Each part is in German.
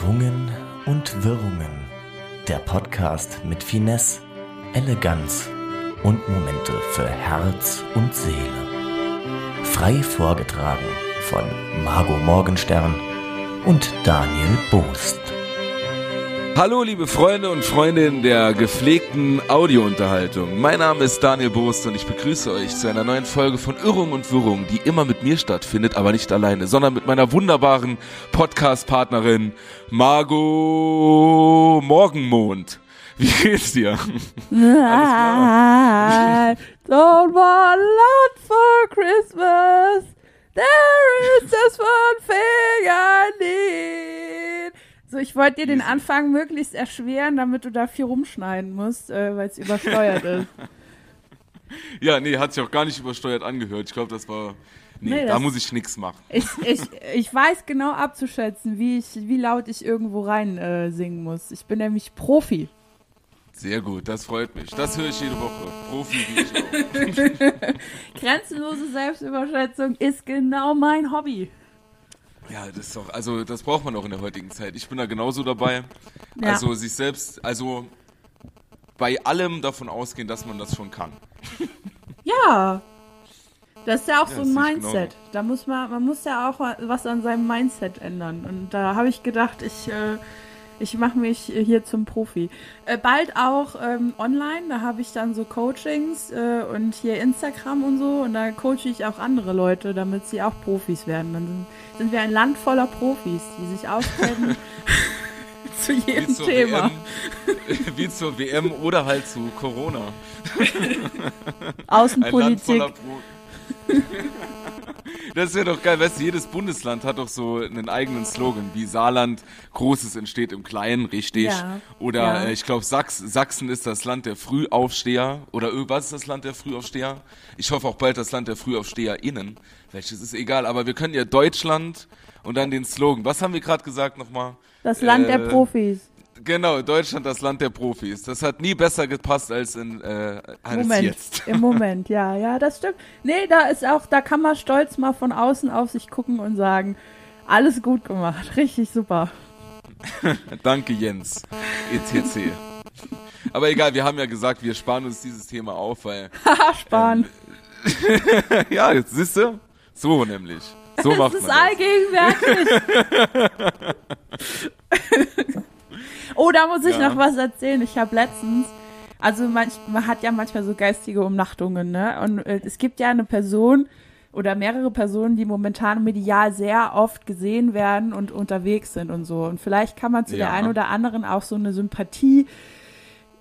Irrungen und Wirrungen. Der Podcast mit Finesse, Eleganz und Momente für Herz und Seele. Frei vorgetragen von Margot Morgenstern und Daniel Boost. Hallo liebe Freunde und Freundinnen der gepflegten Audiounterhaltung. Mein Name ist Daniel Bost und ich begrüße euch zu einer neuen Folge von Irrung und Wirrung, die immer mit mir stattfindet, aber nicht alleine, sondern mit meiner wunderbaren Podcast-Partnerin Margot Morgenmond. Wie geht's dir? I don't want a lot for Christmas. There is just one thing I need. So, ich wollte dir den Anfang möglichst erschweren, damit du da viel rumschneiden musst, äh, weil es übersteuert ist. Ja, nee, hat sich auch gar nicht übersteuert angehört. Ich glaube, das war. Nee, Nee, da das- muss ich nix machen. Ich, ich, ich weiß genau abzuschätzen, wie, ich, wie laut ich irgendwo rein äh, singen muss. Ich bin nämlich Profi. Sehr gut, das freut mich. Das höre ich jede Woche. Profi wie ich auch. Grenzenlose Selbstüberschätzung ist genau mein Hobby. Ja, das ist doch, also das braucht man auch in der heutigen Zeit. Ich bin da genauso dabei. Ja. Also sich selbst, also bei allem davon ausgehen, dass man das schon kann. Ja. Das ist ja auch Ja, so ein Mindset. Da muss man, man muss ja auch was an seinem Mindset ändern. Und da habe ich gedacht, ich, äh, ich mache mich hier zum Profi. Äh, bald auch ähm, online, da habe ich dann so Coachings äh, und hier Instagram und so. Und da coache ich auch andere Leute, damit sie auch Profis werden. Dann sind, sind wir ein Land voller Profis, die sich auskennen zu Wie jedem zur, Thema. WM, wie zur WM oder halt zu Corona. Ein Land Außenpolitik. voller Pro Das wäre doch geil, weißt du, jedes Bundesland hat doch so einen eigenen Slogan, wie Saarland, Großes entsteht im Kleinen, richtig. Ja, Oder ja. äh, ich glaube, Sachs, Sachsen ist das Land der Frühaufsteher. Oder äh, was ist das Land der Frühaufsteher? Ich hoffe auch bald das Land der FrühaufsteherInnen. Welches ist egal, aber wir können ja Deutschland und dann den Slogan. Was haben wir gerade gesagt nochmal? Das Land der Äh, Profis. Genau, Deutschland, das Land der Profis. Das hat nie besser gepasst als in äh, als Moment, jetzt. im Moment, ja, ja, das stimmt. Nee, da ist auch, da kann man stolz mal von außen auf sich gucken und sagen, alles gut gemacht, richtig super. Danke, Jens. ETC. Aber egal, wir haben ja gesagt, wir sparen uns dieses Thema auf, weil. Haha, sparen. ja, jetzt siehst du? So nämlich. So macht das man ist das. allgegenwärtig. Oh, da muss ich Ja. noch was erzählen. Ich habe letztens, also manch, man hat ja manchmal so geistige Umnachtungen, ne? Und äh, es gibt ja eine Person oder mehrere Personen, die momentan medial sehr oft gesehen werden und unterwegs sind und so. Und vielleicht kann man zu Ja. der einen oder anderen auch so eine Sympathie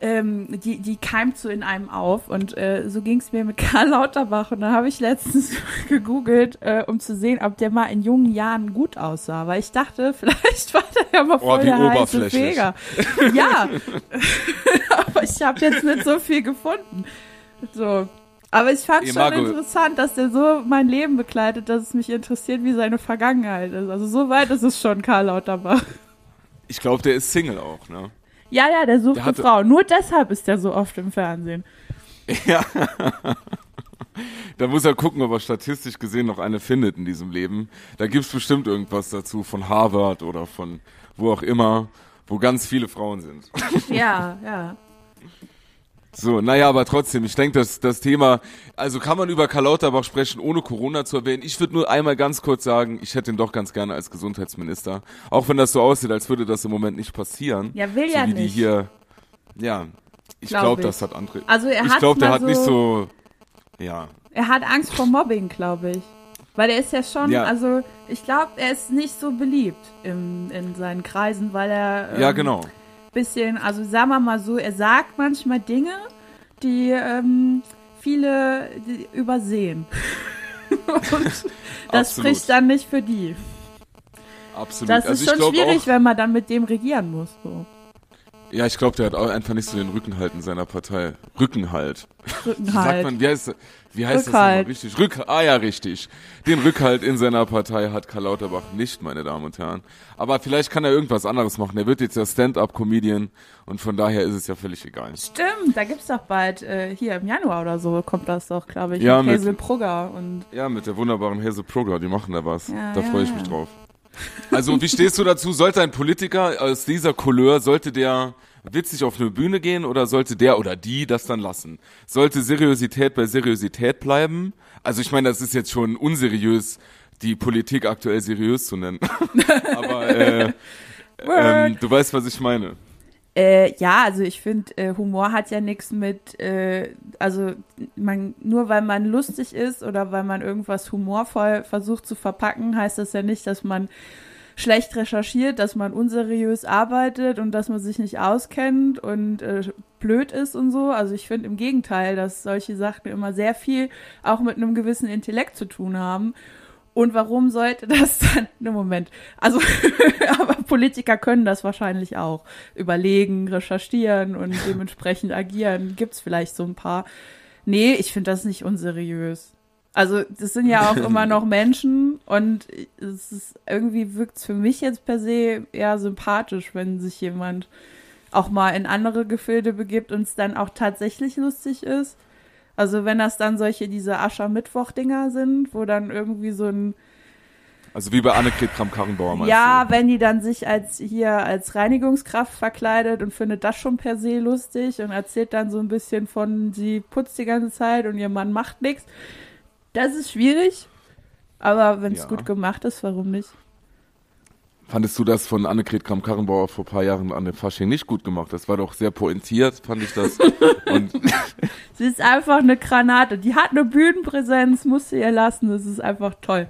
ähm, die, die keimt so in einem auf. Und äh, so ging es mir mit Karl Lauterbach. Und da habe ich letztens gegoogelt, äh, um zu sehen, ob der mal in jungen Jahren gut aussah. Weil ich dachte, vielleicht war der ja mal Oh, voll wie der heiße. Feger. Ja, aber ich habe jetzt nicht so viel gefunden. So. Aber ich fand Ey, schon interessant, dass der so mein Leben begleitet, dass es mich interessiert, wie seine Vergangenheit ist. Also so weit ist es schon, Karl Lauterbach. Ich glaube, der ist Single auch, ne? Ja, ja, der sucht Der eine Frau. Nur deshalb ist der so oft im Fernsehen. Ja. Da muss er gucken, ob er statistisch gesehen noch eine findet in diesem Leben. Da gibt's bestimmt irgendwas dazu von Harvard oder von wo auch immer, wo ganz viele Frauen sind. Ja, ja. So, naja, aber trotzdem, ich denke, dass das Thema, also kann man über Karl Lauterbach sprechen, ohne Corona zu erwähnen. Ich würde nur einmal ganz kurz sagen, ich hätte ihn doch ganz gerne als Gesundheitsminister. Auch wenn das so aussieht, als würde das im Moment nicht passieren. Ja, will so ja wie die nicht. hier, ja, ich Glaub glaube, ich. das hat andere. Also er ich hat glaube, der hat nicht so, ja, Er hat Angst vor Mobbing, glaube ich. Weil er ist ja schon, Ja. also ich glaube, er ist nicht so beliebt im, in seinen Kreisen, weil er ähm, ja, genau. Bisschen, also sagen wir mal so, er sagt manchmal Dinge, die ähm, viele die übersehen. Und das spricht dann nicht für die. Absolut. Das also ist ich schon glaub schwierig, wenn man dann mit dem regieren muss. So. Ja, ich glaube, der hat auch einfach nicht so den Rückenhalt in seiner Partei. Rückenhalt. Wie sagt Rückenhalt. man, wie heißt, wie heißt das nochmal richtig? Rück, ah ja, richtig. Den Rückhalt in seiner Partei hat Karl Lauterbach nicht, meine Damen und Herren. Aber vielleicht kann er irgendwas anderes machen. Er wird jetzt ja Stand-Up-Comedian und von daher ist es ja völlig egal. Stimmt, da gibt's doch bald, äh, hier im Januar oder so kommt das doch, glaube ich, Ja, mit mit- Hazel Brugger und Ja, mit der wunderbaren Hazel Progger, die machen da was. Ja, da ja, freue ich ja. mich drauf. Also, wie stehst du dazu? Sollte ein Politiker aus dieser Couleur, sollte der witzig auf eine Bühne gehen oder sollte der oder die das dann lassen? Sollte Seriosität bei Seriosität bleiben? Also, ich meine, das ist jetzt schon unseriös, die Politik aktuell seriös zu nennen. Aber äh, ähm, du weißt, was ich meine. Äh, ja, also ich finde, äh, Humor hat ja nichts mit, äh, also man, nur weil man lustig ist oder weil man irgendwas humorvoll versucht zu verpacken, heißt das ja nicht, dass man schlecht recherchiert, dass man unseriös arbeitet und dass man sich nicht auskennt und äh, blöd ist und so. Also ich finde im Gegenteil, dass solche Sachen immer sehr viel auch mit einem gewissen Intellekt zu tun haben. Und warum sollte das dann, ne Moment, also, aber Politiker können das wahrscheinlich auch. Überlegen, recherchieren und dementsprechend agieren. Gibt's vielleicht so ein paar. Nee, ich finde das nicht unseriös. Also, das sind ja auch immer noch Menschen und es ist, irgendwie wirkt's für mich jetzt per se eher sympathisch, wenn sich jemand auch mal in andere Gefilde begibt und es dann auch tatsächlich lustig ist. Also wenn das dann solche diese Aschermittwoch-Dinger sind, wo dann irgendwie so ein also wie bei Annegret Kramp-Karrenbauer meinst Ja, du? wenn die dann sich als hier als Reinigungskraft verkleidet und findet das schon per se lustig und erzählt dann so ein bisschen von, sie putzt die ganze Zeit und ihr Mann macht nichts. Das ist schwierig, aber wenn es ja. gut gemacht ist, warum nicht? Fandest du das von Annegret Kramp-Karrenbauer vor ein paar Jahren an dem Fasching nicht gut gemacht? Das war doch sehr pointiert, fand ich das. Sie ist einfach eine Granate. Die hat eine Bühnenpräsenz, musste ihr lassen. Das ist einfach toll.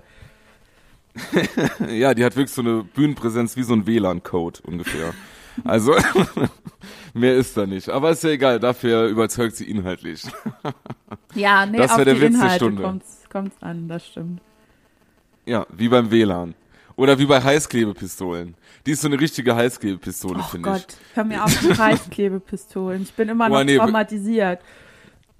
ja, die hat wirklich so eine Bühnenpräsenz wie so ein WLAN-Code ungefähr. Also, mehr ist da nicht. Aber ist ja egal, dafür überzeugt sie inhaltlich. ja, nee, das auf der die Witz Inhalte. Kommt's, kommt's an, das stimmt. Ja, wie beim WLAN. Oder wie bei Heißklebepistolen. Die ist so eine richtige Heißklebepistole, oh finde ich. Oh Gott, hör mir auf mit Heißklebepistolen. Ich bin immer oh, noch nee, traumatisiert.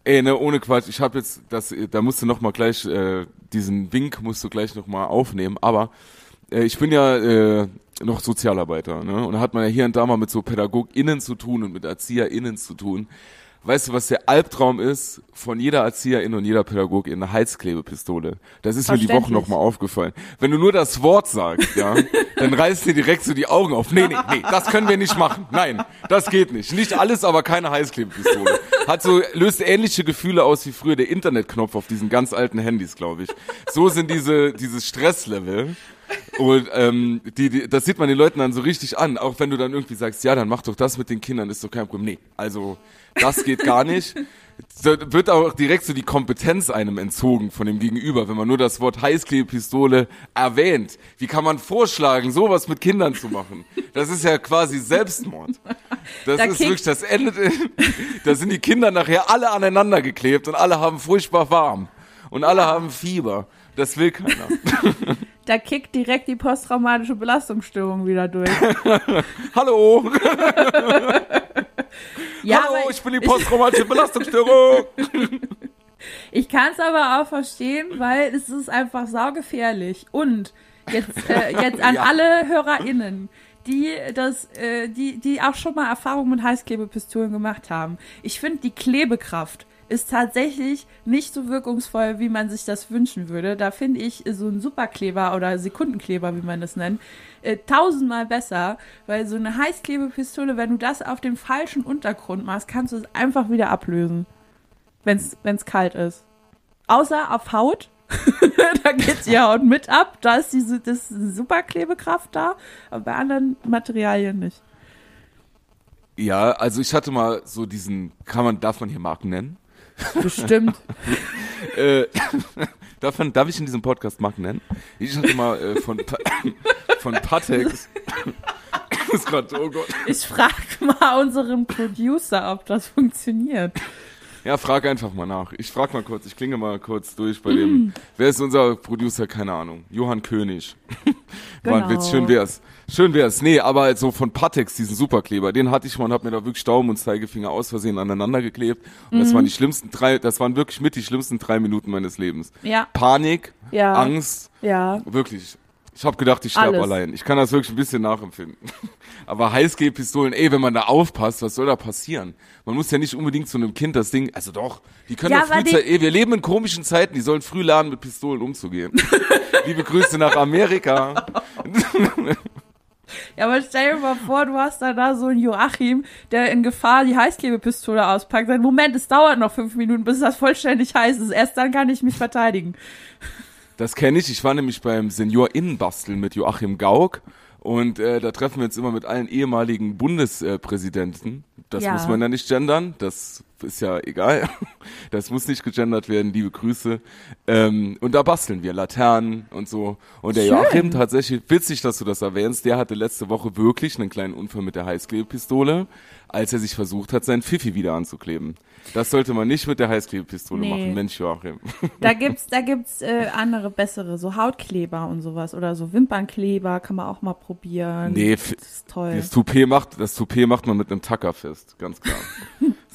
Ey, ne, ohne Quatsch. Ich habe jetzt, das, da musst du noch mal gleich, äh, diesen Wink musst du gleich noch mal aufnehmen. Aber äh, ich bin ja äh, noch Sozialarbeiter, ne? Und da hat man ja hier und da mal mit so PädagogInnen zu tun und mit ErzieherInnen zu tun. Weißt du, was der Albtraum ist von jeder Erzieherin und jeder Pädagogin? Eine Heizklebepistole. Das ist mir die Woche nochmal aufgefallen. Wenn du nur das Wort sagst, ja, dann reißt dir direkt so die Augen auf. Nee, nee, nee, das können wir nicht machen. Nein, das geht nicht. Nicht alles, aber keine Heißklebepistole. Hat so, löst ähnliche Gefühle aus wie früher der Internetknopf auf diesen ganz alten Handys, glaube ich. So sind diese, dieses Stresslevel. Und ähm, die, die, das sieht man den Leuten dann so richtig an, auch wenn du dann irgendwie sagst, ja, dann mach doch das mit den Kindern, ist doch kein Problem. Nee, also das geht gar nicht. Da wird auch direkt so die Kompetenz einem entzogen von dem Gegenüber, wenn man nur das Wort Heißklebepistole erwähnt. Wie kann man vorschlagen, sowas mit Kindern zu machen? Das ist ja quasi Selbstmord. Das da ist wirklich das Ende. Da sind die Kinder nachher alle aneinander geklebt und alle haben furchtbar warm und alle haben Fieber. Das will keiner. Da kickt direkt die posttraumatische Belastungsstörung wieder durch. Hallo! ja, Hallo, ich bin die posttraumatische Belastungsstörung! ich kann es aber auch verstehen, weil es ist einfach saugefährlich. Und jetzt, äh, jetzt an ja. alle HörerInnen, die das, äh, die, die auch schon mal Erfahrungen mit Heißklebepistolen gemacht haben. Ich finde die Klebekraft ist tatsächlich nicht so wirkungsvoll, wie man sich das wünschen würde. Da finde ich so ein Superkleber oder Sekundenkleber, wie man das nennt, äh, tausendmal besser, weil so eine Heißklebepistole, wenn du das auf dem falschen Untergrund machst, kannst du es einfach wieder ablösen, wenn es kalt ist. Außer auf Haut. da geht die Haut mit ab. Da ist diese das Superklebekraft da, aber bei anderen Materialien nicht. Ja, also ich hatte mal so diesen, kann man, darf man hier Marken nennen? Bestimmt. äh, darf, man, darf ich in diesem Podcast Marken nennen? Ich hatte mal äh, von, von Patex. oh. Ich frage mal unseren Producer, ob das funktioniert. Ja, frag einfach mal nach. Ich frag mal kurz, ich klinge mal kurz durch bei dem. Mm. Wer ist unser Producer? Keine Ahnung. Johann König. War ein Witz, schön wär's. Schön wär's. Nee, aber so von Patex, diesen Superkleber, den hatte ich mal und hab mir da wirklich Daumen und Zeigefinger aus Versehen aneinander geklebt. Und mhm. das waren die schlimmsten drei, das waren wirklich mit die schlimmsten drei Minuten meines Lebens. Ja. Panik, ja. Angst. Ja. Wirklich. Ich habe gedacht, ich sterbe allein. Ich kann das wirklich ein bisschen nachempfinden. Aber Heißgel-Pistolen, ey, wenn man da aufpasst, was soll da passieren? Man muss ja nicht unbedingt zu einem Kind das Ding, also doch, die können ja, früh, ey, wir leben in komischen Zeiten, die sollen früh lernen, mit Pistolen umzugehen. Liebe Grüße nach Amerika. Ja, aber stell dir mal vor, du hast da, da so einen Joachim, der in Gefahr die Heißklebepistole auspackt. Sagt, Moment, es dauert noch fünf Minuten, bis das vollständig heiß ist. Erst dann kann ich mich verteidigen. Das kenne ich. Ich war nämlich beim Senior Innenbasteln mit Joachim Gauck. Und äh, da treffen wir uns immer mit allen ehemaligen Bundespräsidenten. Das Ja. muss man ja nicht gendern. Das ist ja egal. Das muss nicht gegendert werden. Liebe Grüße. Ähm, und da basteln wir Laternen und so. Und der Schön. Joachim tatsächlich, witzig, dass du das erwähnst, der hatte letzte Woche wirklich einen kleinen Unfall mit der Heißklebepistole, als er sich versucht hat, seinen Pfiffi wieder anzukleben. Das sollte man nicht mit der Heißklebepistole Nee. machen. Mensch, Joachim. Da gibt's, da gibt's äh, andere, bessere, so Hautkleber und sowas. Oder so Wimpernkleber kann man auch mal probieren. Nee, das ist toll. Das Toupet macht, das Toupet macht man mit einem Tacker fest, ganz klar.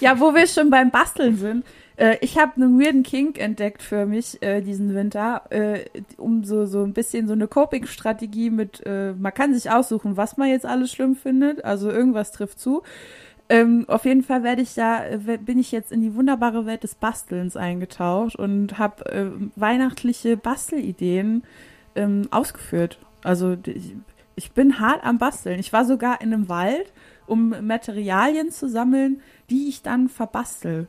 Ja, wo wir schon beim Basteln sind. Äh, ich habe einen weirden Kink entdeckt für mich äh, diesen Winter, äh, um so, so ein bisschen so eine Coping-Strategie mit, äh, man kann sich aussuchen, was man jetzt alles schlimm findet, also irgendwas trifft zu. Ähm, auf jeden Fall werde ich da, äh, bin ich jetzt in die wunderbare Welt des Bastelns eingetaucht und habe äh, weihnachtliche Bastelideen ähm, ausgeführt. Also ich, ich bin hart am Basteln. Ich war sogar in einem Wald, um Materialien zu sammeln, die ich dann verbastel.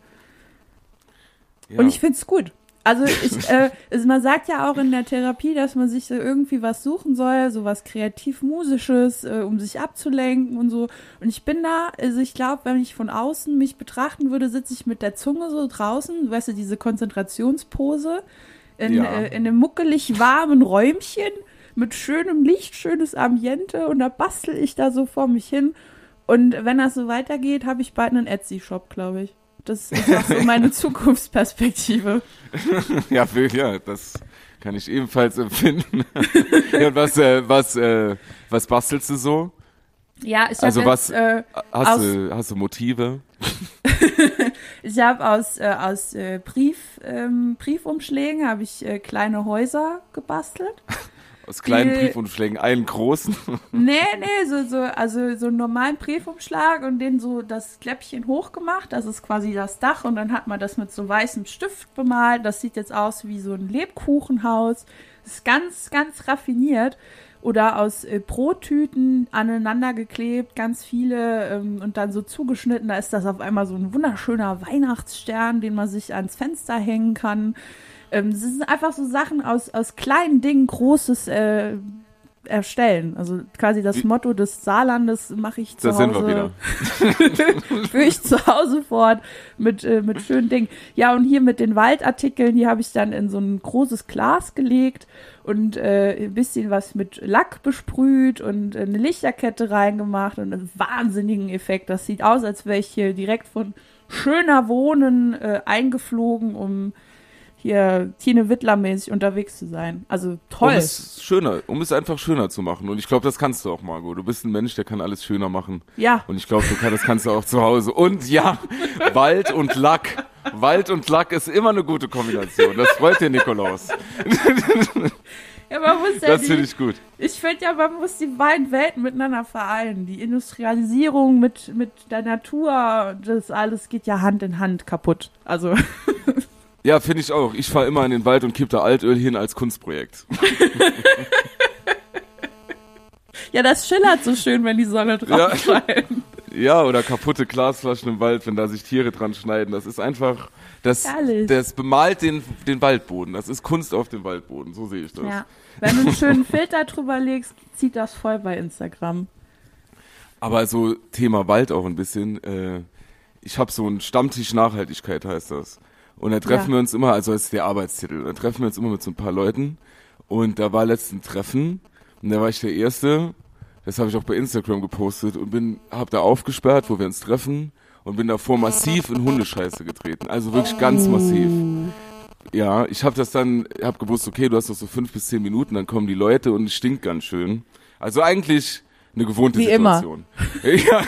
ja. Und ich find's gut. Also ich, äh, es, man sagt ja auch in der Therapie, dass man sich so irgendwie was suchen soll, so was kreativ-musisches, äh, um sich abzulenken und so. Und ich bin da, also ich glaube, wenn ich von außen mich betrachten würde, sitze ich mit der Zunge so draußen, weißt du, diese Konzentrationspose in, Ja. äh, in einem muckelig warmen Räumchen mit schönem Licht, schönes Ambiente und da bastel ich da so vor mich hin. Und wenn das so weitergeht, habe ich bald einen Etsy-Shop, glaube ich. Das ist auch so meine Zukunftsperspektive. ja, für, ja, das kann ich ebenfalls empfinden. ja, und was, äh, was, äh, was bastelst du so? Ja, ich Also was- jetzt, äh, Hast Aus- du, hast du Motive? ich habe aus äh, aus äh, Brief ähm, Briefumschlägen habe ich äh, kleine Häuser gebastelt. Aus kleinen Die- Briefumschlägen einen großen? Nee, nee, so, so, also so einen normalen Briefumschlag und den so das Kläppchen hochgemacht. Das ist quasi das Dach und dann hat man das mit so weißem Stift bemalt. Das sieht jetzt aus wie so ein Lebkuchenhaus. Das ist ganz, ganz raffiniert. Oder aus äh, Brottüten aneinander geklebt, ganz viele ähm, und dann so zugeschnitten. Da ist das auf einmal so ein wunderschöner Weihnachtsstern, den man sich ans Fenster hängen kann. Ähm, das sind einfach so Sachen aus, aus kleinen Dingen Großes äh, erstellen. Also quasi das Motto des Saarlandes mache ich zu Da Hause. sind wir wieder. führe ich zu Hause fort mit, äh, mit schönen Dingen. Ja, und hier mit den Waldartikeln, die habe ich dann in so ein großes Glas gelegt und äh, ein bisschen was mit Lack besprüht und eine Lichterkette reingemacht und einen wahnsinnigen Effekt. Das sieht aus, als wäre ich hier direkt von schöner Wohnen äh, eingeflogen, um hier Tine Wittler-mäßig unterwegs zu sein. Also Um toll. es schöner, um es einfach schöner zu machen. Und ich glaube, das kannst du auch, Margot. Du bist ein Mensch, der kann alles schöner machen. Ja, Und ich glaube, kann, das kannst du auch zu Hause. Und ja, Wald und Lack. Wald und Lack ist immer eine gute Kombination. Das freut dir, Nikolaus. ja man muss ja Das finde ich gut. Ich finde ja, man muss die beiden Welten miteinander vereinen. Die Industrialisierung mit, mit der Natur, das alles geht ja Hand in Hand kaputt. Also, Ja, finde ich auch. Ich fahre immer in den Wald und kipp da Altöl hin als Kunstprojekt. ja, das schillert so schön, wenn die Sonne drauf Ja. scheint. Ja, oder kaputte Glasflaschen im Wald, wenn da sich Tiere dran schneiden. Das ist einfach, das, Herrlich. das bemalt den, den Waldboden. Das ist Kunst auf dem Waldboden. So sehe ich das. Ja. Wenn du einen schönen Filter drüber legst, zieht das voll bei Instagram. Aber so Thema Wald auch ein bisschen. Äh, ich habe so einen Stammtisch Nachhaltigkeit, heißt das. Und da treffen Ja. wir uns immer, also das ist der Arbeitstitel, da treffen wir uns immer mit so ein paar Leuten. Und da war letzten Treffen und da war ich der Erste, das habe ich auch bei Instagram gepostet und bin, hab da aufgesperrt, wo wir uns treffen und bin davor massiv in Hundescheiße getreten. Also wirklich ganz massiv. Ja, ich habe das dann, hab gewusst, okay, du hast noch so fünf bis zehn Minuten, dann kommen die Leute und es stinkt ganz schön. Also eigentlich eine gewohnte Wie immer. Situation. Ja.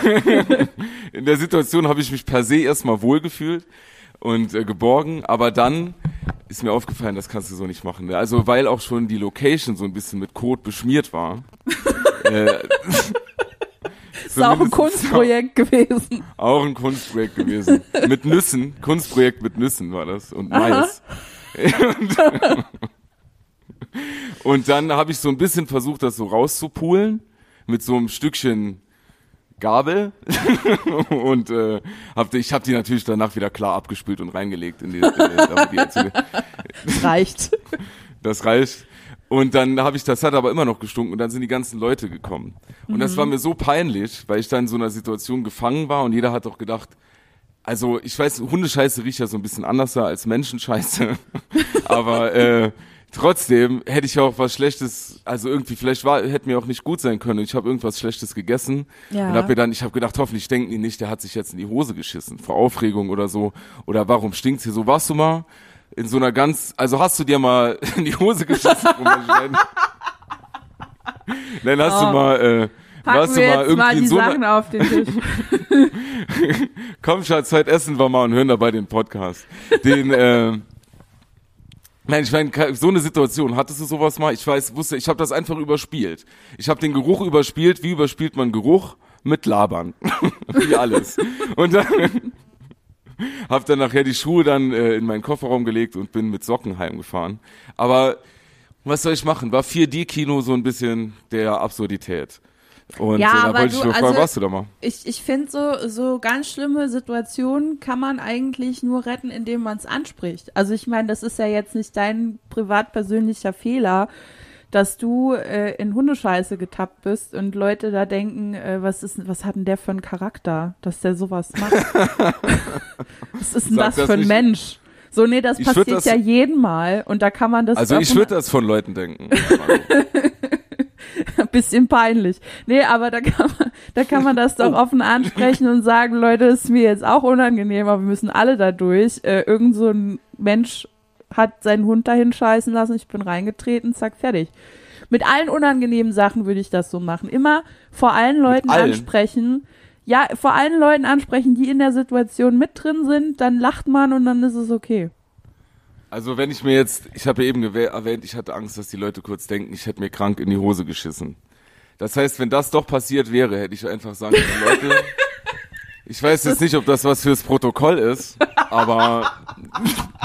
In der Situation habe ich mich per se erstmal wohlgefühlt und äh, geborgen, aber dann ist mir aufgefallen, das kannst du so nicht machen. Ne? Also weil auch schon die Location so ein bisschen mit Kot beschmiert war. äh, Ist auch ein Kunstprojekt gewesen. Auch ein Kunstprojekt gewesen. mit Nüssen. Kunstprojekt mit Nüssen war das. Und Mais. Und Und dann habe ich so ein bisschen versucht, das so rauszupulen mit so einem Stückchen Gabel und äh, hab, ich habe die natürlich danach wieder klar abgespült und reingelegt in die, in die, die reicht. Das reicht. Und dann habe ich, das hat aber immer noch gestunken und dann sind die ganzen Leute gekommen. Und mhm. das war mir so peinlich, weil ich da in so einer Situation gefangen war und jeder hat doch gedacht, also ich weiß, Hundescheiße riecht ja so ein bisschen anders als Menschenscheiße, aber äh, trotzdem hätte ich auch was Schlechtes, also irgendwie vielleicht war, hätte mir auch nicht gut sein können. Ich habe irgendwas Schlechtes gegessen ja. und habe mir dann, ich habe gedacht, hoffentlich denken die nicht, der hat sich jetzt in die Hose geschissen vor Aufregung oder so oder warum stinkt's hier so? Warst du mal in so einer ganz, also hast du dir mal in die Hose geschissen? Nein, hast oh. du mal äh, Packen warst du mal irgendwie mal die so Sachen auf den Tisch. Komm, Schatz, heute essen wir mal und hören dabei den Podcast. Den, äh, Nein, ich meine, so eine Situation, hattest du sowas mal? Ich weiß, wusste, ich habe das einfach überspielt. Ich habe den Geruch überspielt. Wie überspielt man Geruch? Mit Labern. Wie alles. Und dann habe dann nachher die Schuhe dann äh, in meinen Kofferraum gelegt und bin mit Socken heimgefahren. Aber was soll ich machen? War 4D-Kino so ein bisschen der Absurdität. Und ja, äh, da wollte ich nur fragen, also, warst du da mal? Ich, ich finde so, so ganz schlimme Situationen kann man eigentlich nur retten, indem man es anspricht. Also ich meine, das ist ja jetzt nicht dein privat persönlicher Fehler, dass du äh, in Hundescheiße getappt bist und Leute da denken, äh, was ist, was hat denn der für einen Charakter, dass der sowas macht? was ist denn Sag das, das für ein. Mensch? So, nee, das ich passiert das, ja jeden Mal und da kann man das. Also ich würde das von Leuten denken. bisschen peinlich. Nee, aber da kann man, da kann man das doch offen ansprechen und sagen, Leute, ist mir jetzt auch unangenehm, aber wir müssen alle da durch. Äh, irgend so ein Mensch hat seinen Hund dahin scheißen lassen, ich bin reingetreten, zack, fertig. Mit allen unangenehmen Sachen würde ich das so machen. Immer vor allen Leuten allen? ansprechen. Ja, vor allen Leuten ansprechen, die in der Situation mit drin sind, dann lacht man und dann ist es okay. Also wenn ich mir jetzt, ich habe ja eben erwähnt, ich hatte Angst, dass die Leute kurz denken, ich hätte mir krank in die Hose geschissen. Das heißt, wenn das doch passiert wäre, hätte ich einfach sagen können, Leute, ich weiß jetzt nicht, ob das was fürs Protokoll ist, aber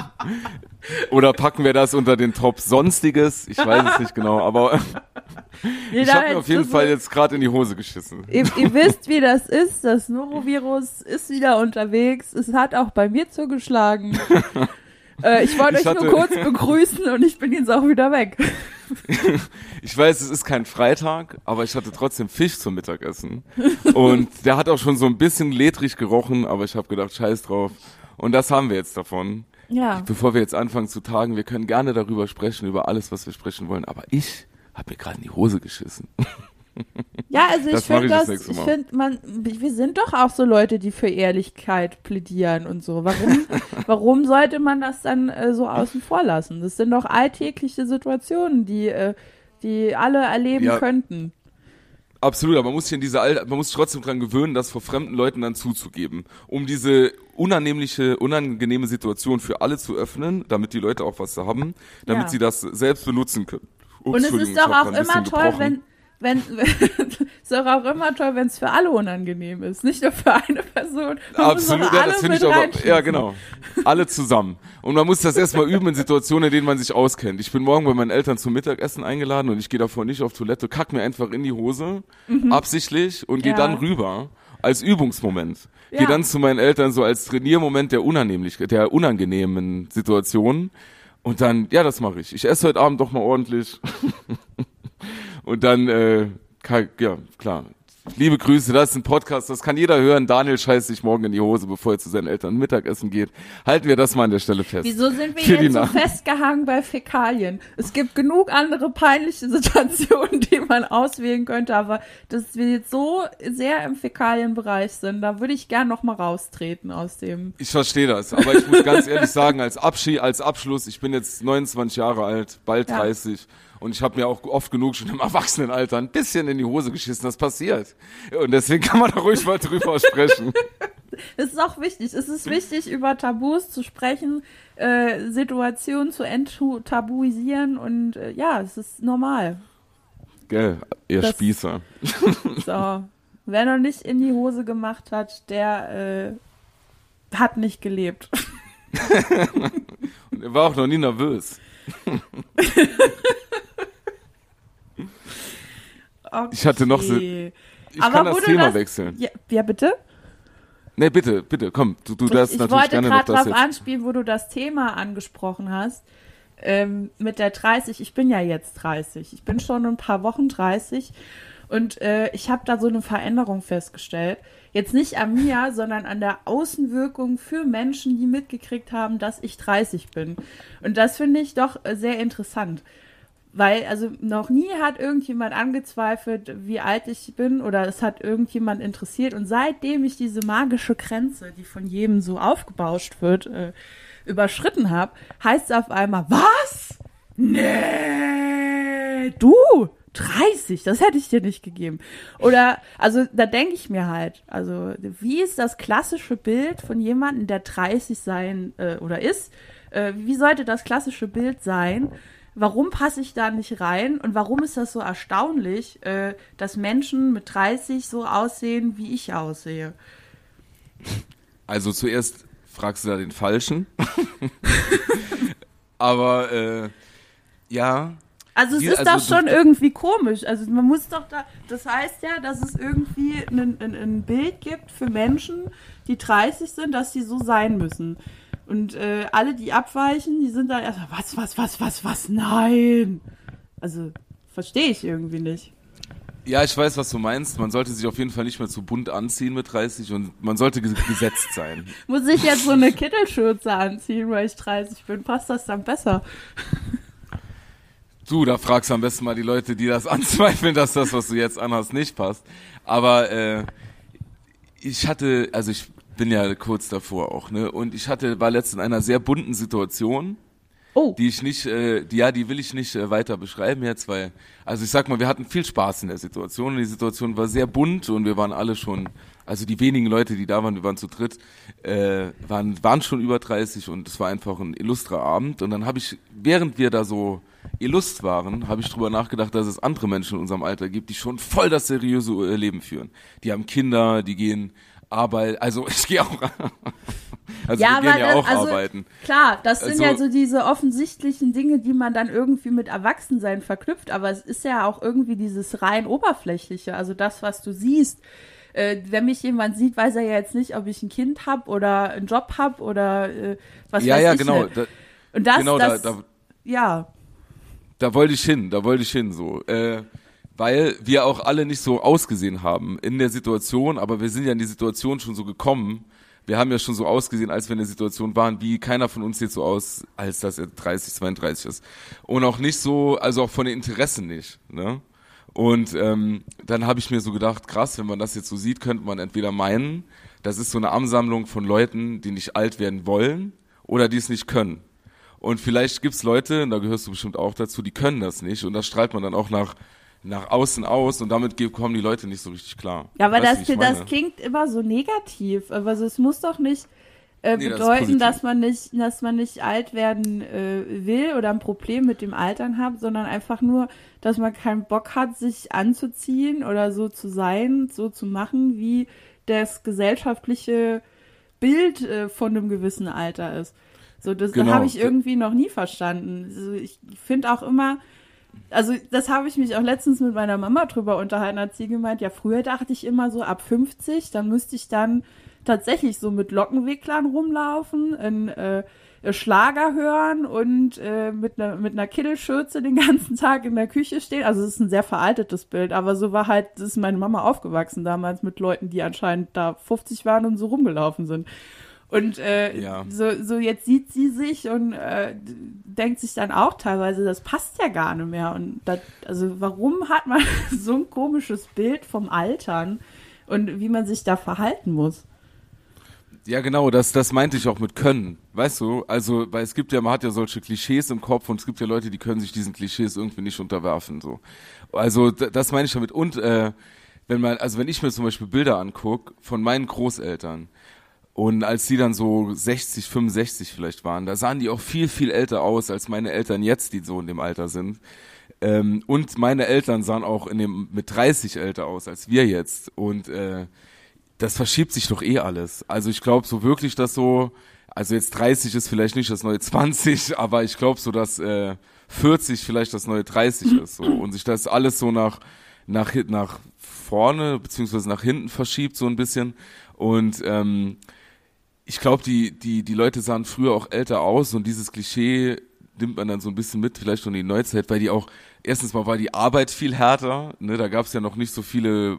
oder packen wir das unter den Top Sonstiges? Ich weiß es nicht genau, aber ich habe mir auf jeden Fall jetzt gerade in die Hose geschissen. Ihr, ihr, wisst, wie das ist. Das Norovirus ist wieder unterwegs. Es hat auch bei mir zugeschlagen. Äh, ich wollte euch hatte, nur kurz begrüßen und ich bin jetzt auch wieder weg. ich weiß, es ist kein Freitag, aber ich hatte trotzdem Fisch zum Mittagessen. Und der hat auch schon so ein bisschen ledrig gerochen, aber ich habe gedacht, scheiß drauf. Und das haben wir jetzt davon. Ja. Bevor wir jetzt anfangen zu tagen, wir können gerne darüber sprechen, über alles, was wir sprechen wollen, aber ich habe mir gerade in die Hose geschissen. Ja, also ich finde das, ich, ich finde, man, wir sind doch auch so Leute, die für Ehrlichkeit plädieren und so. Warum, warum sollte man das dann äh, so außen vor lassen? Das sind doch alltägliche Situationen, die, äh, die alle erleben ja. könnten. Absolut, aber man muss sich in diese Al man muss sich trotzdem dran gewöhnen, das vor fremden Leuten dann zuzugeben, um diese unannehmliche, unangenehme Situation für alle zu öffnen, damit die Leute auch was haben, damit ja. sie das selbst benutzen können. Ups, und es ist doch auch immer toll, wenn wenn, ist doch auch immer toll, wenn es für alle unangenehm ist, nicht nur für eine Person. Man Absolut, ja, das finde ich aber, ja genau, alle zusammen. Und man muss das erstmal üben in Situationen, in denen man sich auskennt. Ich bin morgen bei meinen Eltern zum Mittagessen eingeladen und ich gehe davor nicht auf Toilette, kack mir einfach in die Hose, mhm. absichtlich und gehe ja. dann rüber als Übungsmoment. Ja. Gehe dann zu meinen Eltern so als Trainiermoment der Unannehmlichkeit, der unangenehmen Situation. Und dann, ja, das mache ich. Ich esse heute Abend doch mal ordentlich. Und dann, äh, kann, ja, klar. Liebe Grüße, das ist ein Podcast, das kann jeder hören. Daniel scheißt sich morgen in die Hose, bevor er zu seinen Eltern Mittagessen geht. Halten wir das mal an der Stelle fest. Wieso sind wir jetzt so festgehangen bei Fäkalien? Es gibt genug andere peinliche Situationen, die man auswählen könnte, aber dass wir jetzt so sehr im Fäkalienbereich sind, da würde ich gern noch mal raustreten aus dem. Ich verstehe das, aber ich muss ganz ehrlich sagen, als Abschied, als Abschluss, ich bin jetzt 29 Jahre alt, bald ja. 30 und ich habe mir auch oft genug schon im Erwachsenenalter ein bisschen in die Hose geschissen. Das passiert. Und deswegen kann man da ruhig mal drüber sprechen. Es ist auch wichtig. Es ist wichtig, über Tabus zu sprechen, äh, Situationen zu enttabuisieren und äh, ja, es ist normal. Gell, ihr das, Spießer. So. Wer noch nicht in die Hose gemacht hat, der äh, hat nicht gelebt. und er war auch noch nie nervös. Okay. Ich hatte noch so. Ich Aber kann das Thema das- wechseln. Ja, ja bitte? Nee, bitte, bitte, komm, du, du darfst ich, ich natürlich wollte gerne noch gerade das drauf jetzt. anspielen, wo du das Thema angesprochen hast. Ähm, mit der 30, ich bin ja jetzt 30. Ich bin schon ein paar Wochen 30 und äh, ich habe da so eine Veränderung festgestellt. Jetzt nicht an mir, sondern an der Außenwirkung für Menschen, die mitgekriegt haben, dass ich 30 bin. Und das finde ich doch äh, sehr interessant. Weil, also noch nie hat irgendjemand angezweifelt, wie alt ich bin oder es hat irgendjemand interessiert. Und seitdem ich diese magische Grenze, die von jedem so aufgebauscht wird, äh, überschritten habe, heißt es auf einmal, was? Nee, du, 30, das hätte ich dir nicht gegeben. Oder, also da denke ich mir halt, also wie ist das klassische Bild von jemandem, der 30 sein äh, oder ist? Äh, wie sollte das klassische Bild sein? Warum passe ich da nicht rein? Und warum ist das so erstaunlich, äh, dass Menschen mit 30 so aussehen, wie ich aussehe? Also zuerst fragst du da den Falschen. Aber äh, ja, Also es Die- ist also doch schon irgendwie komisch. Also man muss doch da, das heißt ja, dass es irgendwie ein, ein, ein Bild gibt für Menschen, die 30 sind, dass sie so sein müssen. Und äh, alle, die abweichen, die sind dann erstmal, was, was, was, was, was, nein. Also verstehe ich irgendwie nicht. ja, ich weiß, was du meinst. Man sollte sich auf jeden Fall nicht mehr zu bunt anziehen mit 30 und man sollte ges- gesetzt sein. Muss ich jetzt so eine Kittelschürze anziehen, weil ich 30 bin? Passt das dann besser? Du, da fragst du am besten mal die Leute, die das anzweifeln, dass das, was du jetzt anhast, nicht passt. Aber äh, ich hatte, also ich bin ja kurz davor auch, ne? Und ich hatte, war letztens in einer sehr bunten Situation, Oh, die ich nicht, äh, die, ja, die will ich nicht äh, weiter beschreiben jetzt, weil, also ich sag mal, wir hatten viel Spaß in der Situation und die Situation war sehr bunt und wir waren alle schon, also die wenigen Leute, die da waren, wir waren zu dritt, äh, waren, waren schon über 30 und es war einfach ein illustrer Abend und dann habe ich, während wir da so illust waren, habe ich drüber nachgedacht, dass es andere Menschen in unserem Alter gibt, die schon voll das seriöse Leben führen. Die haben Kinder, die gehen Arbeit, also ich gehe auch, also wir gehen ja das- auch also, arbeiten. Klar, das sind Also- ja so diese offensichtlichen Dinge, die man dann irgendwie mit Erwachsensein verknüpft, aber es ist ja auch irgendwie dieses rein oberflächliche, also das, was du siehst. Äh, wenn mich jemand sieht, weiß er ja jetzt nicht, ob ich ein Kind hab oder einen Job hab oder äh, was Ja, weiß ja, ich. genau. nicht. Da, Und das, genau, das da, da, ja, Da wollte ich hin, da wollte ich hin so. Äh, weil wir auch alle nicht so ausgesehen haben in der Situation, aber wir sind ja in die Situation schon so gekommen. Wir haben ja schon so ausgesehen, als wir in der Situation waren, wie keiner von uns sieht so aus, als dass er 30, 32 ist. Und auch nicht so, also auch von den Interessen nicht. Ne? Und ähm, dann habe ich mir so gedacht, krass, wenn man das jetzt so sieht, könnte man entweder meinen, das ist so eine Ansammlung von Leuten, die nicht alt werden wollen oder die es nicht können. Und vielleicht gibt's Leute, und da gehörst du bestimmt auch dazu, die können das nicht. Und das strahlt man dann auch nach, nach außen aus und damit kommen die Leute nicht so richtig klar. ja, aber Weißt das, das klingt immer so negativ. Aber also es muss doch nicht äh, Nee, das bedeuten, positiv. dass man nicht, dass man nicht alt werden äh, will oder ein Problem mit dem Altern hat, sondern einfach nur, dass man keinen Bock hat, sich anzuziehen oder so zu sein, so zu machen, wie das gesellschaftliche Bild äh, von einem gewissen Alter ist. So, das Genau. habe ich irgendwie noch nie verstanden. Also ich finde auch immer, also das habe ich mich auch letztens mit meiner Mama drüber unterhalten, hat sie gemeint, ja, früher dachte ich immer so ab 50, dann müsste ich dann tatsächlich so mit Lockenwicklern rumlaufen, in äh, Schlager hören und äh, mit einer mit einer Kittelschürze den ganzen Tag in der Küche stehen. Also es ist ein sehr veraltetes Bild, aber so war halt, das ist meine Mama aufgewachsen damals mit Leuten, die anscheinend da 50 waren und so rumgelaufen sind. Und äh, Ja. so, so jetzt sieht sie sich und äh, denkt sich dann auch teilweise, das passt ja gar nicht mehr. Und das, also warum hat man so ein komisches Bild vom Altern und wie man sich da verhalten muss? Ja, genau, das, das meinte ich auch mit können. Weißt du, also, weil es gibt ja, man hat ja solche Klischees im Kopf und es gibt ja Leute, die können sich diesen Klischees irgendwie nicht unterwerfen, so. Also, das meine ich damit. Und, äh, wenn man, also wenn ich mir zum Beispiel Bilder anguck von meinen Großeltern und als die dann so 60, 65 vielleicht waren, da sahen die auch viel, viel älter aus als meine Eltern jetzt, die so in dem Alter sind. Ähm, und meine Eltern sahen auch in dem, mit 30 älter aus als wir jetzt. Und, äh, das verschiebt sich doch eh alles. Also ich glaube so wirklich, dass so, also jetzt 30 ist vielleicht nicht das neue 20, aber ich glaube so, dass äh, 40 vielleicht das neue 30 ist so und sich das alles so nach nach nach vorne beziehungsweise nach hinten verschiebt so ein bisschen und ähm, ich glaube die die die Leute sahen früher auch älter aus und dieses Klischee nimmt man dann so ein bisschen mit vielleicht schon in die Neuzeit weil die auch erstens mal war die Arbeit viel härter ne da gab es ja noch nicht so viele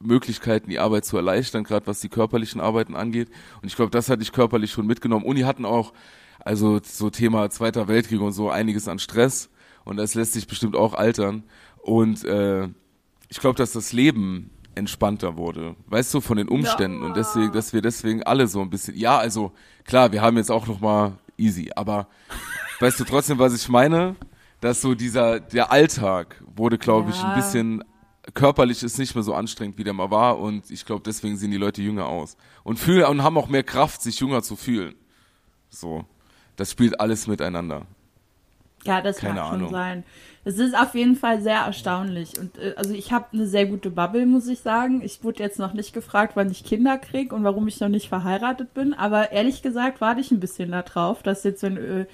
Möglichkeiten, die Arbeit zu erleichtern, gerade was die körperlichen Arbeiten angeht. Und ich glaube, das hatte ich körperlich schon mitgenommen. Und die hatten auch, also so Thema Zweiter Weltkrieg und so, einiges an Stress. Und das lässt sich bestimmt auch altern. Und äh, ich glaube, dass das Leben entspannter wurde. Weißt du, von den Umständen. Ja. Und deswegen, dass wir deswegen alle so ein bisschen, ja, also klar, wir haben jetzt auch noch mal easy, aber weißt du trotzdem, was ich meine? Dass so dieser, der Alltag wurde, glaube ja. ich, ein bisschen körperlich ist nicht mehr so anstrengend, wie der mal war und ich glaube, deswegen sehen die Leute jünger aus und fühlen und haben auch mehr Kraft, sich jünger zu fühlen. So, das spielt alles miteinander. Ja, das Keine mag schon Ahnung. sein. Es ist auf jeden Fall sehr erstaunlich und äh, also ich habe eine sehr gute Bubble, muss ich sagen. Ich wurde jetzt noch nicht gefragt, wann ich Kinder kriege und warum ich noch nicht verheiratet bin, aber ehrlich gesagt warte ich ein bisschen darauf, dass jetzt wenn äh,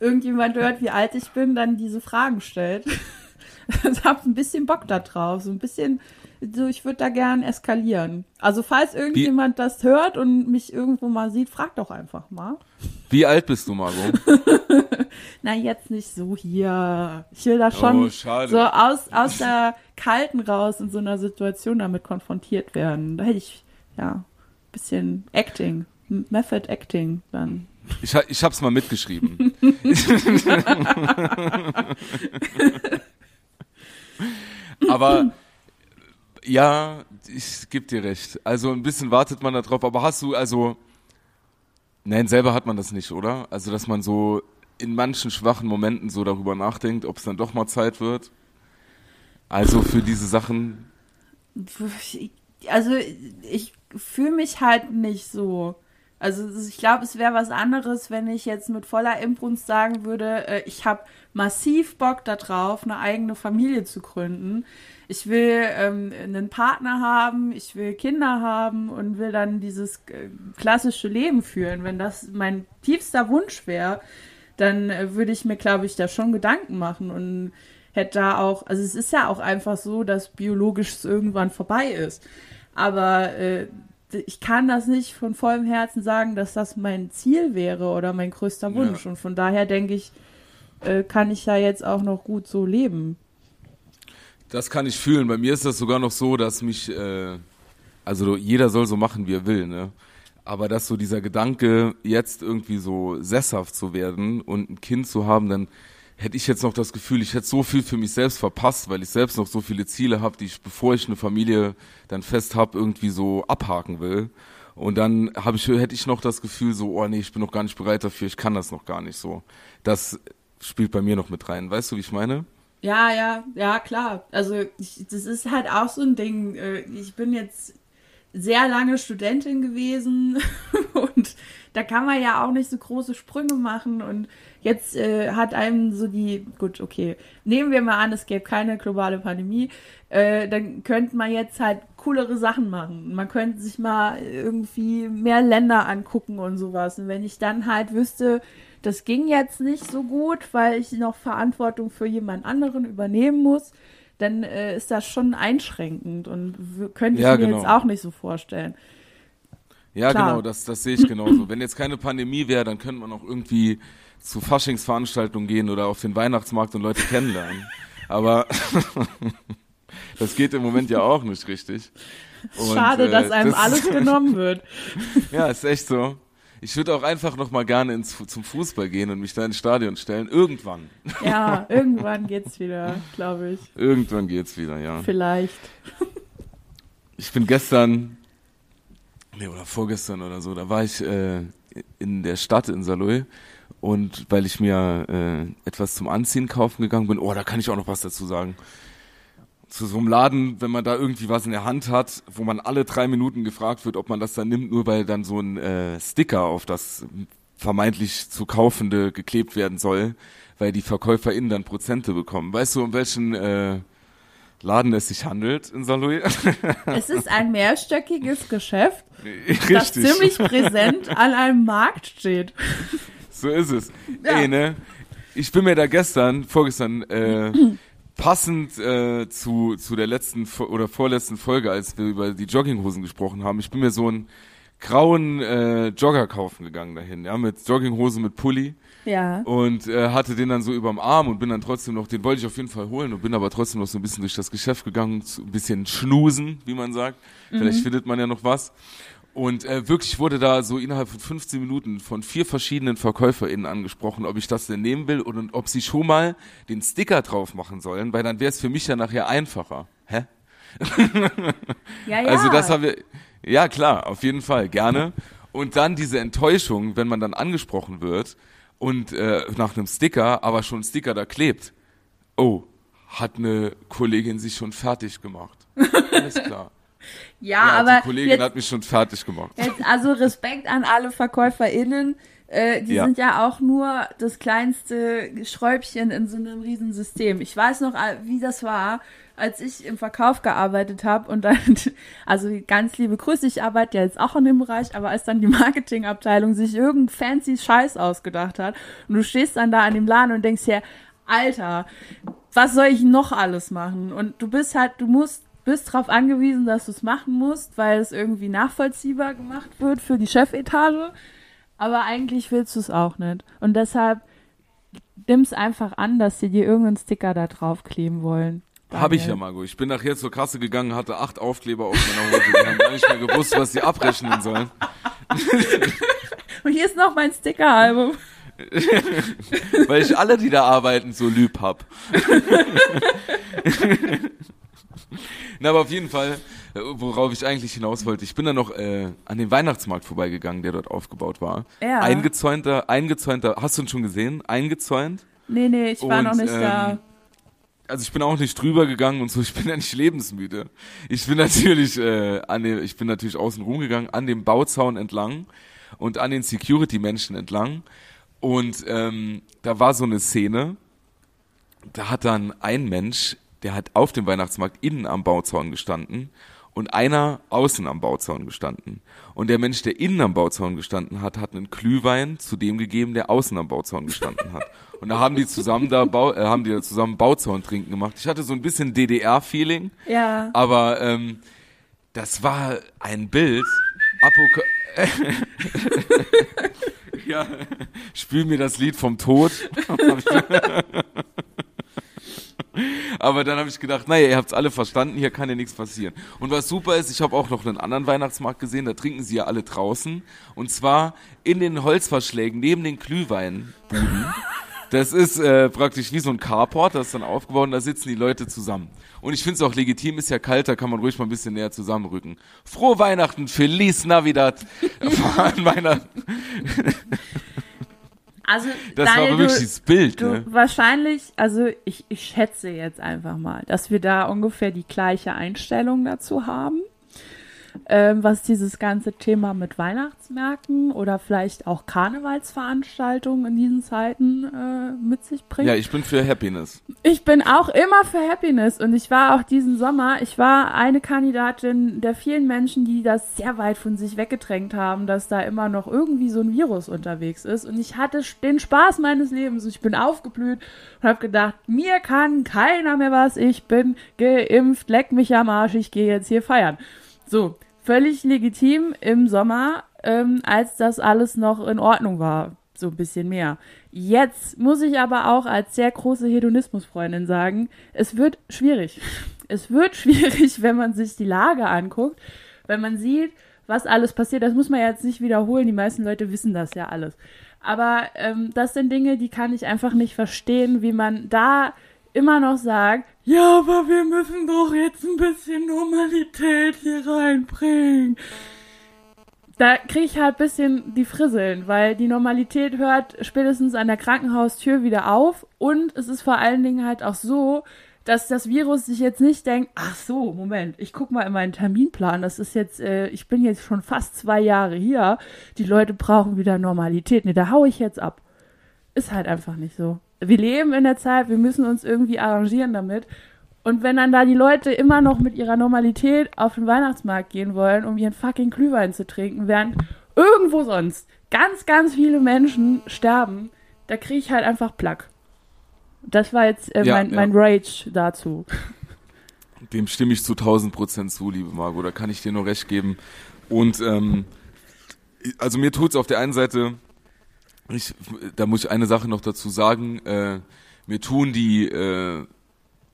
irgendjemand hört, wie alt ich bin, dann diese Fragen stellt. ich habe ein bisschen Bock da drauf, so ein bisschen, so ich würde da gern eskalieren. Also falls irgendjemand Wie? das hört und mich irgendwo mal sieht, frag doch einfach mal. Wie alt bist du, Margot? Na, jetzt nicht so hier. Ich will da schon oh, so aus, aus der Kalten raus in so einer Situation damit konfrontiert werden. Da hätte ich, ja, bisschen Acting, Method Acting dann. Ich, ich hab's mal mitgeschrieben. Aber ja, ich geb dir recht. Also ein bisschen wartet man da drauf. Aber hast du, also, nein, selber hat man das nicht, oder? Also, dass man so in manchen schwachen Momenten so darüber nachdenkt, ob es dann doch mal Zeit wird. Also für diese Sachen. Also ich fühle mich halt nicht so. Also ich glaube, es wäre was anderes, wenn ich jetzt mit voller Imbrunst sagen würde, äh, ich habe massiv Bock darauf, eine eigene Familie zu gründen. Ich will ähm, einen Partner haben, ich will Kinder haben und will dann dieses äh, klassische Leben führen. Wenn das mein tiefster Wunsch wäre, dann äh, würde ich mir, glaube ich, da schon Gedanken machen und hätte da auch, also es ist ja auch einfach so, dass biologisch irgendwann vorbei ist. Aber äh, ich kann das nicht von vollem Herzen sagen, dass das mein Ziel wäre oder mein größter Wunsch. Ja. Und von daher denke ich, äh, kann ich ja jetzt auch noch gut so leben. Das kann ich fühlen. Bei mir ist das sogar noch so, dass mich, äh, also jeder soll so machen, wie er will, ne? Aber dass so dieser Gedanke, jetzt irgendwie so sesshaft zu werden und ein Kind zu haben, dann hätte ich jetzt noch das Gefühl, ich hätte so viel für mich selbst verpasst, weil ich selbst noch so viele Ziele habe, die ich, bevor ich eine Familie dann fest habe, irgendwie so abhaken will. Und dann habe ich, hätte ich noch das Gefühl so, oh nee, ich bin noch gar nicht bereit dafür, ich kann das noch gar nicht so. Das spielt bei mir noch mit rein. Weißt du, wie ich meine? Ja, ja, ja, klar. Also ich, das ist halt auch so ein Ding. Äh, ich bin jetzt sehr lange Studentin gewesen und da kann man ja auch nicht so große Sprünge machen und jetzt äh, hat einem so die, gut, okay, nehmen wir mal an, es gäbe keine globale Pandemie, äh, dann könnte man jetzt halt coolere Sachen machen. Man könnte sich mal irgendwie mehr Länder angucken und sowas. Und wenn ich dann halt wüsste, das ging jetzt nicht so gut, weil ich noch Verantwortung für jemand anderen übernehmen muss, dann äh, ist das schon einschränkend und könnte ich ja, mir genau. jetzt auch nicht so vorstellen. Ja, Klar. genau, das, das sehe ich genauso. Wenn jetzt keine Pandemie wäre, dann könnte man auch irgendwie zu Faschingsveranstaltungen gehen oder auf den Weihnachtsmarkt und Leute kennenlernen. Aber das geht im Moment ja auch nicht richtig. Und, Schade, äh, dass einem das alles genommen wird. ja, ist echt so. Ich würde auch einfach noch mal gerne ins, zum Fußball gehen und mich da ins Stadion stellen. Irgendwann. Ja, irgendwann geht's wieder, glaube ich. Irgendwann geht's wieder, ja. Vielleicht. Ich bin gestern, nee, oder vorgestern oder so, da war ich äh, in der Stadt in Saloy und weil ich mir äh, etwas zum Anziehen kaufen gegangen bin, oh, da kann ich auch noch was dazu sagen zu so einem Laden, wenn man da irgendwie was in der Hand hat, wo man alle drei Minuten gefragt wird, ob man das dann nimmt, nur weil dann so ein äh, Sticker auf das vermeintlich zu kaufende geklebt werden soll, weil die VerkäuferInnen dann Prozente bekommen. Weißt du, um welchen äh, Laden es sich handelt in Saarlouis? Es ist ein mehrstöckiges Geschäft, Richtig. das ziemlich präsent an einem Markt steht. So ist es. Ja. Ey, ne? ich bin mir da gestern, vorgestern, äh, passend äh, zu, zu der letzten oder vorletzten Folge, als wir über die Jogginghosen gesprochen haben, ich bin mir so einen grauen äh, Jogger kaufen gegangen dahin, ja, mit Jogginghose mit Pulli Ja. und äh, hatte den dann so überm Arm und bin dann trotzdem noch, den wollte ich auf jeden Fall holen und bin aber trotzdem noch so ein bisschen durch das Geschäft gegangen, ein bisschen schnusen, wie man sagt. Vielleicht findet man ja noch was. Und äh, wirklich wurde da so innerhalb von 15 Minuten von vier verschiedenen VerkäuferInnen angesprochen, ob ich das denn nehmen will und, und ob sie schon mal den Sticker drauf machen sollen, weil dann wäre es für mich ja nachher einfacher. Hä? Ja, ja. Also das haben wir, ja klar, auf jeden Fall, gerne. Und dann diese Enttäuschung, wenn man dann angesprochen wird und äh, nach einem Sticker, aber schon ein Sticker da klebt. Oh, hat eine Kollegin sich schon fertig gemacht. Alles klar. Ja, Ja, aber die Kollegin jetzt, hat mich schon fertig gemacht. jetzt, also Respekt an alle VerkäuferInnen. Äh, die Ja. sind ja auch nur das kleinste Schräubchen in so einem Riesensystem. Ich weiß noch, äh, wie das war, als ich im Verkauf gearbeitet habe und dann, also ganz liebe Grüße, ich arbeite ja jetzt auch in dem Bereich, aber als dann die Marketingabteilung sich irgendeinen fancy Scheiß ausgedacht hat und du stehst dann da an dem Laden und denkst dir, Alter, was soll ich noch alles machen? Und du bist halt, du musst, bist darauf angewiesen, dass du es machen musst, weil es irgendwie nachvollziehbar gemacht wird für die Chefetage. Aber eigentlich willst du es auch nicht. Und deshalb nimm's einfach an, dass sie dir irgendeinen Sticker da draufkleben wollen. Habe ich ja. Margot. Ich bin nachher zur Kasse gegangen, hatte acht Aufkleber auf meiner Hose. Die haben gar nicht mehr gewusst, was sie abrechnen sollen. Und hier ist noch mein Stickeralbum. Weil ich alle, die da arbeiten, so lieb hab. Na, aber auf jeden Fall, äh, worauf ich eigentlich hinaus wollte, ich bin dann noch äh, an den Weihnachtsmarkt vorbeigegangen, der dort aufgebaut war. Ja. Eingezäunter, eingezäunter, hast du ihn schon gesehen? Eingezäunt? Nee, nee, ich war Und, noch nicht da. ähm, Also ich bin auch nicht drüber gegangen und so, ich bin ja nicht lebensmüde. Ich bin natürlich äh, an dem, ich bin natürlich außen rumgegangen, an dem Bauzaun entlang und an den Security-Menschen entlang. Und ähm, da war so eine Szene, da hat dann ein Mensch, der hat auf dem Weihnachtsmarkt innen am Bauzaun gestanden und einer außen am Bauzaun gestanden. Und der Mensch, der innen am Bauzaun gestanden hat, hat einen Glühwein zu dem gegeben, der außen am Bauzaun gestanden hat. Und da haben die zusammen da Bau, äh, haben die da zusammen Bauzaun trinken gemacht. Ich hatte so ein bisschen DDR-Feeling, Ja. aber ähm, das war ein Bild. Apoka ja, spiel mir das Lied vom Tod. Aber dann habe ich gedacht, naja, ihr habt's alle verstanden, hier kann ja nichts passieren. Und was super ist, ich habe auch noch einen anderen Weihnachtsmarkt gesehen, da trinken sie ja alle draußen. Und zwar in den Holzverschlägen neben den Glühweinbuden. Das ist äh, praktisch wie so ein Carport, das ist dann aufgebaut und da sitzen die Leute zusammen. Und ich finde es auch legitim, ist ja kalt, da kann man ruhig mal ein bisschen näher zusammenrücken. Frohe Weihnachten, Feliz Navidad. An meiner, Also, das Daniel, war wirklich du, dieses Bild. du Ne? wahrscheinlich, also ich, ich schätze jetzt einfach mal, dass wir da ungefähr die gleiche Einstellung dazu haben. Ähm, was dieses ganze Thema mit Weihnachtsmärkten oder vielleicht auch Karnevalsveranstaltungen in diesen Zeiten äh, mit sich bringt. Ja, ich bin für Happiness. Ich bin auch immer für Happiness und ich war auch diesen Sommer, ich war eine Kandidatin der vielen Menschen, die das sehr weit von sich weggedrängt haben, dass da immer noch irgendwie so ein Virus unterwegs ist und ich hatte den Spaß meines Lebens. Ich bin aufgeblüht und habe gedacht, mir kann keiner mehr was, ich bin geimpft, leck mich am Arsch, ich gehe jetzt hier feiern. So, völlig legitim im Sommer, ähm, als das alles noch in Ordnung war. So ein bisschen mehr. Jetzt muss ich aber auch als sehr große Hedonismusfreundin sagen, es wird schwierig. Es wird schwierig, wenn man sich die Lage anguckt, wenn man sieht, was alles passiert. Das muss man jetzt nicht wiederholen. Die meisten Leute wissen das ja alles. Aber ähm, das sind Dinge, die kann ich einfach nicht verstehen, wie man da immer noch sagt, ja, aber wir müssen doch jetzt ein bisschen Normalität hier reinbringen. Da kriege ich halt ein bisschen die Frisseln, weil die Normalität hört spätestens an der Krankenhaustür wieder auf und es ist vor allen Dingen halt auch so, dass das Virus sich jetzt nicht denkt, ach so, Moment, ich guck mal in meinen Terminplan, das ist jetzt, äh, ich bin jetzt schon fast zwei Jahre hier, die Leute brauchen wieder Normalität, ne, da hau ich jetzt ab. Ist halt einfach nicht so. Wir leben in der Zeit, wir müssen uns irgendwie arrangieren damit. Und wenn dann da die Leute immer noch mit ihrer Normalität auf den Weihnachtsmarkt gehen wollen, um ihren fucking Glühwein zu trinken, während irgendwo sonst ganz, ganz viele Menschen sterben, da kriege ich halt einfach Plack. Das war jetzt äh, Ja, mein, ja. mein Rage dazu. Dem stimme ich zu 1000 Prozent zu, liebe Margot, da kann ich dir nur recht geben. Und ähm, also mir tut's auf der einen Seite, ich, da muss ich eine Sache noch dazu sagen, äh, mir tun die äh,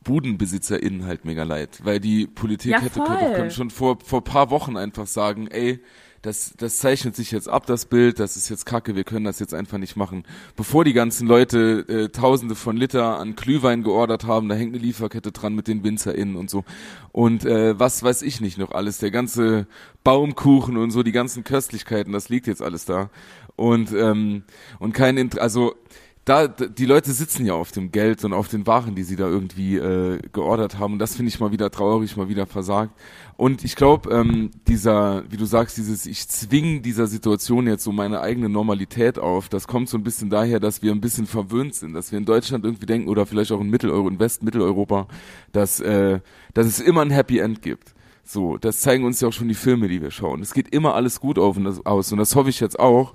BudenbesitzerInnen halt mega leid, weil die Politik Ja, hätte können schon vor vor paar Wochen einfach sagen, ey, das, das zeichnet sich jetzt ab, das Bild, das ist jetzt kacke, wir können das jetzt einfach nicht machen. Bevor die ganzen Leute äh, tausende von Liter an Glühwein geordert haben, da hängt eine Lieferkette dran mit den WinzerInnen und so. Und äh, was weiß ich nicht noch alles, der ganze Baumkuchen und so, die ganzen Köstlichkeiten, das liegt jetzt alles da. Und, ähm, und kein, Int also da, die Leute sitzen ja auf dem Geld und auf den Waren, die sie da irgendwie äh, geordert haben. Und das finde ich mal wieder traurig, mal wieder versagt. Und ich glaube, ähm, dieser, wie du sagst, dieses, ich zwing dieser Situation jetzt so meine eigene Normalität auf, das kommt so ein bisschen daher, dass wir ein bisschen verwöhnt sind, dass wir in Deutschland irgendwie denken oder vielleicht auch in Mitteleuropa, in West-Mitteleuropa, dass, äh, dass es immer ein Happy End gibt. So, das zeigen uns ja auch schon die Filme, die wir schauen. Es geht immer alles gut auf und das, aus und das hoffe ich jetzt auch.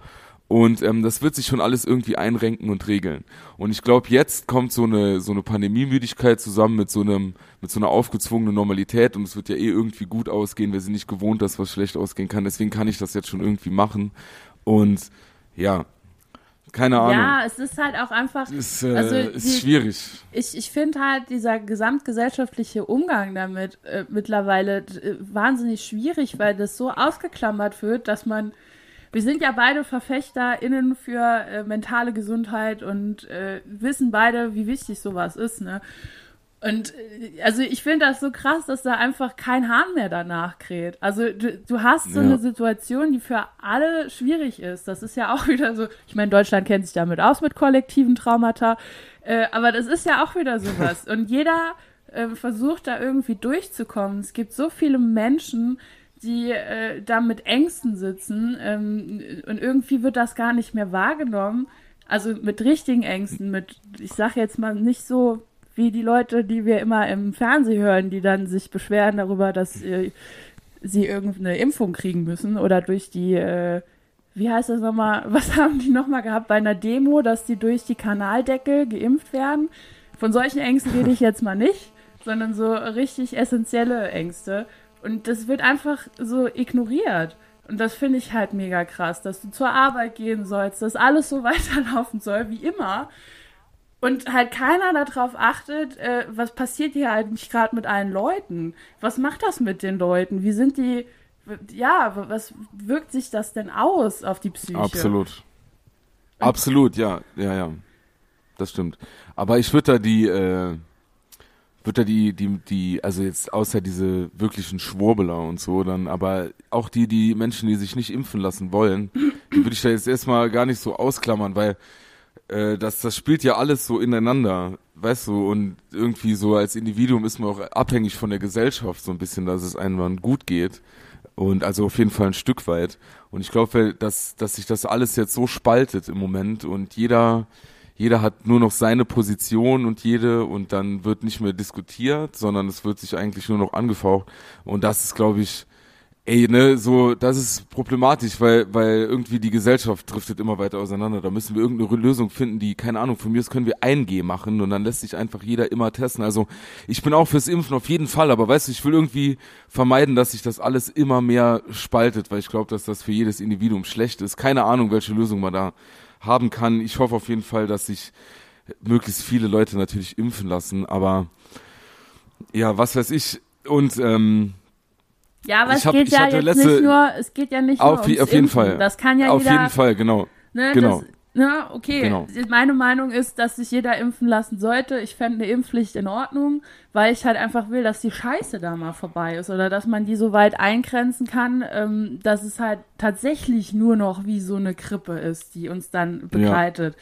Und ähm, das wird sich schon alles irgendwie einrenken und regeln. Und ich glaube, jetzt kommt so eine so eine Pandemiemüdigkeit zusammen mit so einem mit so einer aufgezwungenen Normalität und es wird ja eh irgendwie gut ausgehen. Wir sind nicht gewohnt, dass was schlecht ausgehen kann. Deswegen kann ich das jetzt schon irgendwie machen. Und ja, keine Ahnung. Ja, es ist halt auch einfach. ist, äh, also ist die- schwierig. Ich, ich finde halt dieser gesamtgesellschaftliche Umgang damit äh, mittlerweile äh, wahnsinnig schwierig, weil das so ausgeklammert wird, dass man. Wir sind ja beide VerfechterInnen für äh, mentale Gesundheit und äh, wissen beide, wie wichtig sowas ist, ne? Und äh, also ich finde das so krass, dass da einfach kein Hahn mehr danach kräht. Also du, du hast so Ja. eine Situation, die für alle schwierig ist. Das ist ja auch wieder so, ich meine, Deutschland kennt sich damit aus mit kollektiven Traumata, äh, aber das ist ja auch wieder sowas. Und jeder äh, versucht da irgendwie durchzukommen. Es gibt so viele Menschen, die äh, da mit Ängsten sitzen ähm, und irgendwie wird das gar nicht mehr wahrgenommen. Also mit richtigen Ängsten, mit, ich sag jetzt mal nicht so wie die Leute, die wir immer im Fernsehen hören, die dann sich beschweren darüber, dass äh, sie irgendeine Impfung kriegen müssen oder durch die, äh, wie heißt das nochmal, was haben die nochmal gehabt bei einer Demo, dass die durch die Kanaldeckel geimpft werden. Von solchen Ängsten rede ich jetzt mal nicht, sondern so richtig essentielle Ängste. Und das wird einfach so ignoriert. Und das finde ich halt mega krass, dass du zur Arbeit gehen sollst, dass alles so weiterlaufen soll wie immer. Und halt keiner darauf achtet, äh, was passiert hier eigentlich gerade mit allen Leuten? Was macht das mit den Leuten? Wie sind die, ja, was wirkt sich das denn aus auf die Psyche? Absolut. Absolut, ja, ja, ja. Das stimmt. Aber ich würde da die, äh, würde da die, die, die, also jetzt außer diese wirklichen Schwurbeler und so, dann, aber auch die, die Menschen, die sich nicht impfen lassen wollen, die würde ich da jetzt erstmal gar nicht so ausklammern, weil äh, das, das spielt ja alles so ineinander, weißt du, und irgendwie so als Individuum ist man auch abhängig von der Gesellschaft so ein bisschen, dass es einem gut geht. Und also auf jeden Fall ein Stück weit. Und ich glaube, dass, dass sich das alles jetzt so spaltet im Moment und jeder, jeder hat nur noch seine Position und jede und dann wird nicht mehr diskutiert, sondern es wird sich eigentlich nur noch angefaucht. Und das ist, glaube ich, ey, ne, so, das ist problematisch, weil, weil irgendwie die Gesellschaft driftet immer weiter auseinander. Da müssen wir irgendeine Lösung finden, die, keine Ahnung, von mir aus können wir 1G machen und dann lässt sich einfach jeder immer testen. Also, ich bin auch fürs Impfen auf jeden Fall, aber weißt du, ich will irgendwie vermeiden, dass sich das alles immer mehr spaltet, weil ich glaube, dass das für jedes Individuum schlecht ist. Keine Ahnung, welche Lösung man da haben kann. Ich hoffe auf jeden Fall, dass sich möglichst viele Leute natürlich impfen lassen, aber ja, was weiß ich. Und ähm, Ja, aber Ich es hab- geht ja jetzt letzte- nicht nur, es geht ja nicht auf, nur ums auf jeden Impfen. Fall. Das kann ja auf jeder, jeden Fall, genau. Ne, Genau. Das, ne, okay. Genau. Meine Meinung ist, dass sich jeder impfen lassen sollte. Ich fände eine Impfpflicht in Ordnung, weil ich halt einfach will, dass die Scheiße da mal vorbei ist oder dass man die so weit eingrenzen kann, ähm, dass es halt tatsächlich nur noch wie so eine Grippe ist, die uns dann begleitet.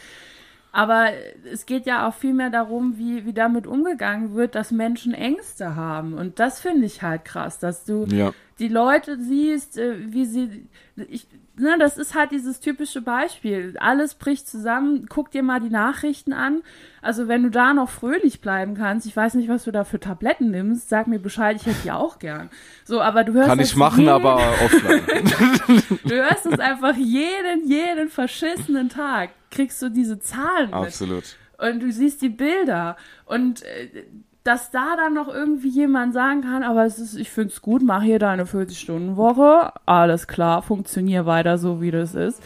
Aber es geht ja auch viel mehr darum, wie, wie damit umgegangen wird, dass Menschen Ängste haben. Und das finde ich halt krass, dass du Ja. die Leute siehst, äh, wie sie, ich, ne, das ist halt dieses typische Beispiel. Alles bricht zusammen. Guck dir mal die Nachrichten an. Also wenn du da noch fröhlich bleiben kannst, ich weiß nicht, was du da für Tabletten nimmst, sag mir Bescheid, ich hätte die auch gern. So, aber du hörst Kann das ich machen, jeden, aber offline. du hörst es einfach jeden, jeden verschissenen Tag. Kriegst du diese Zahlen mit. Absolut. und du siehst die Bilder und äh, dass da dann noch irgendwie jemand sagen kann, aber es ist, ich finde es gut, mach hier deine 40-Stunden-Woche, alles klar, funktionier weiter so, wie das ist.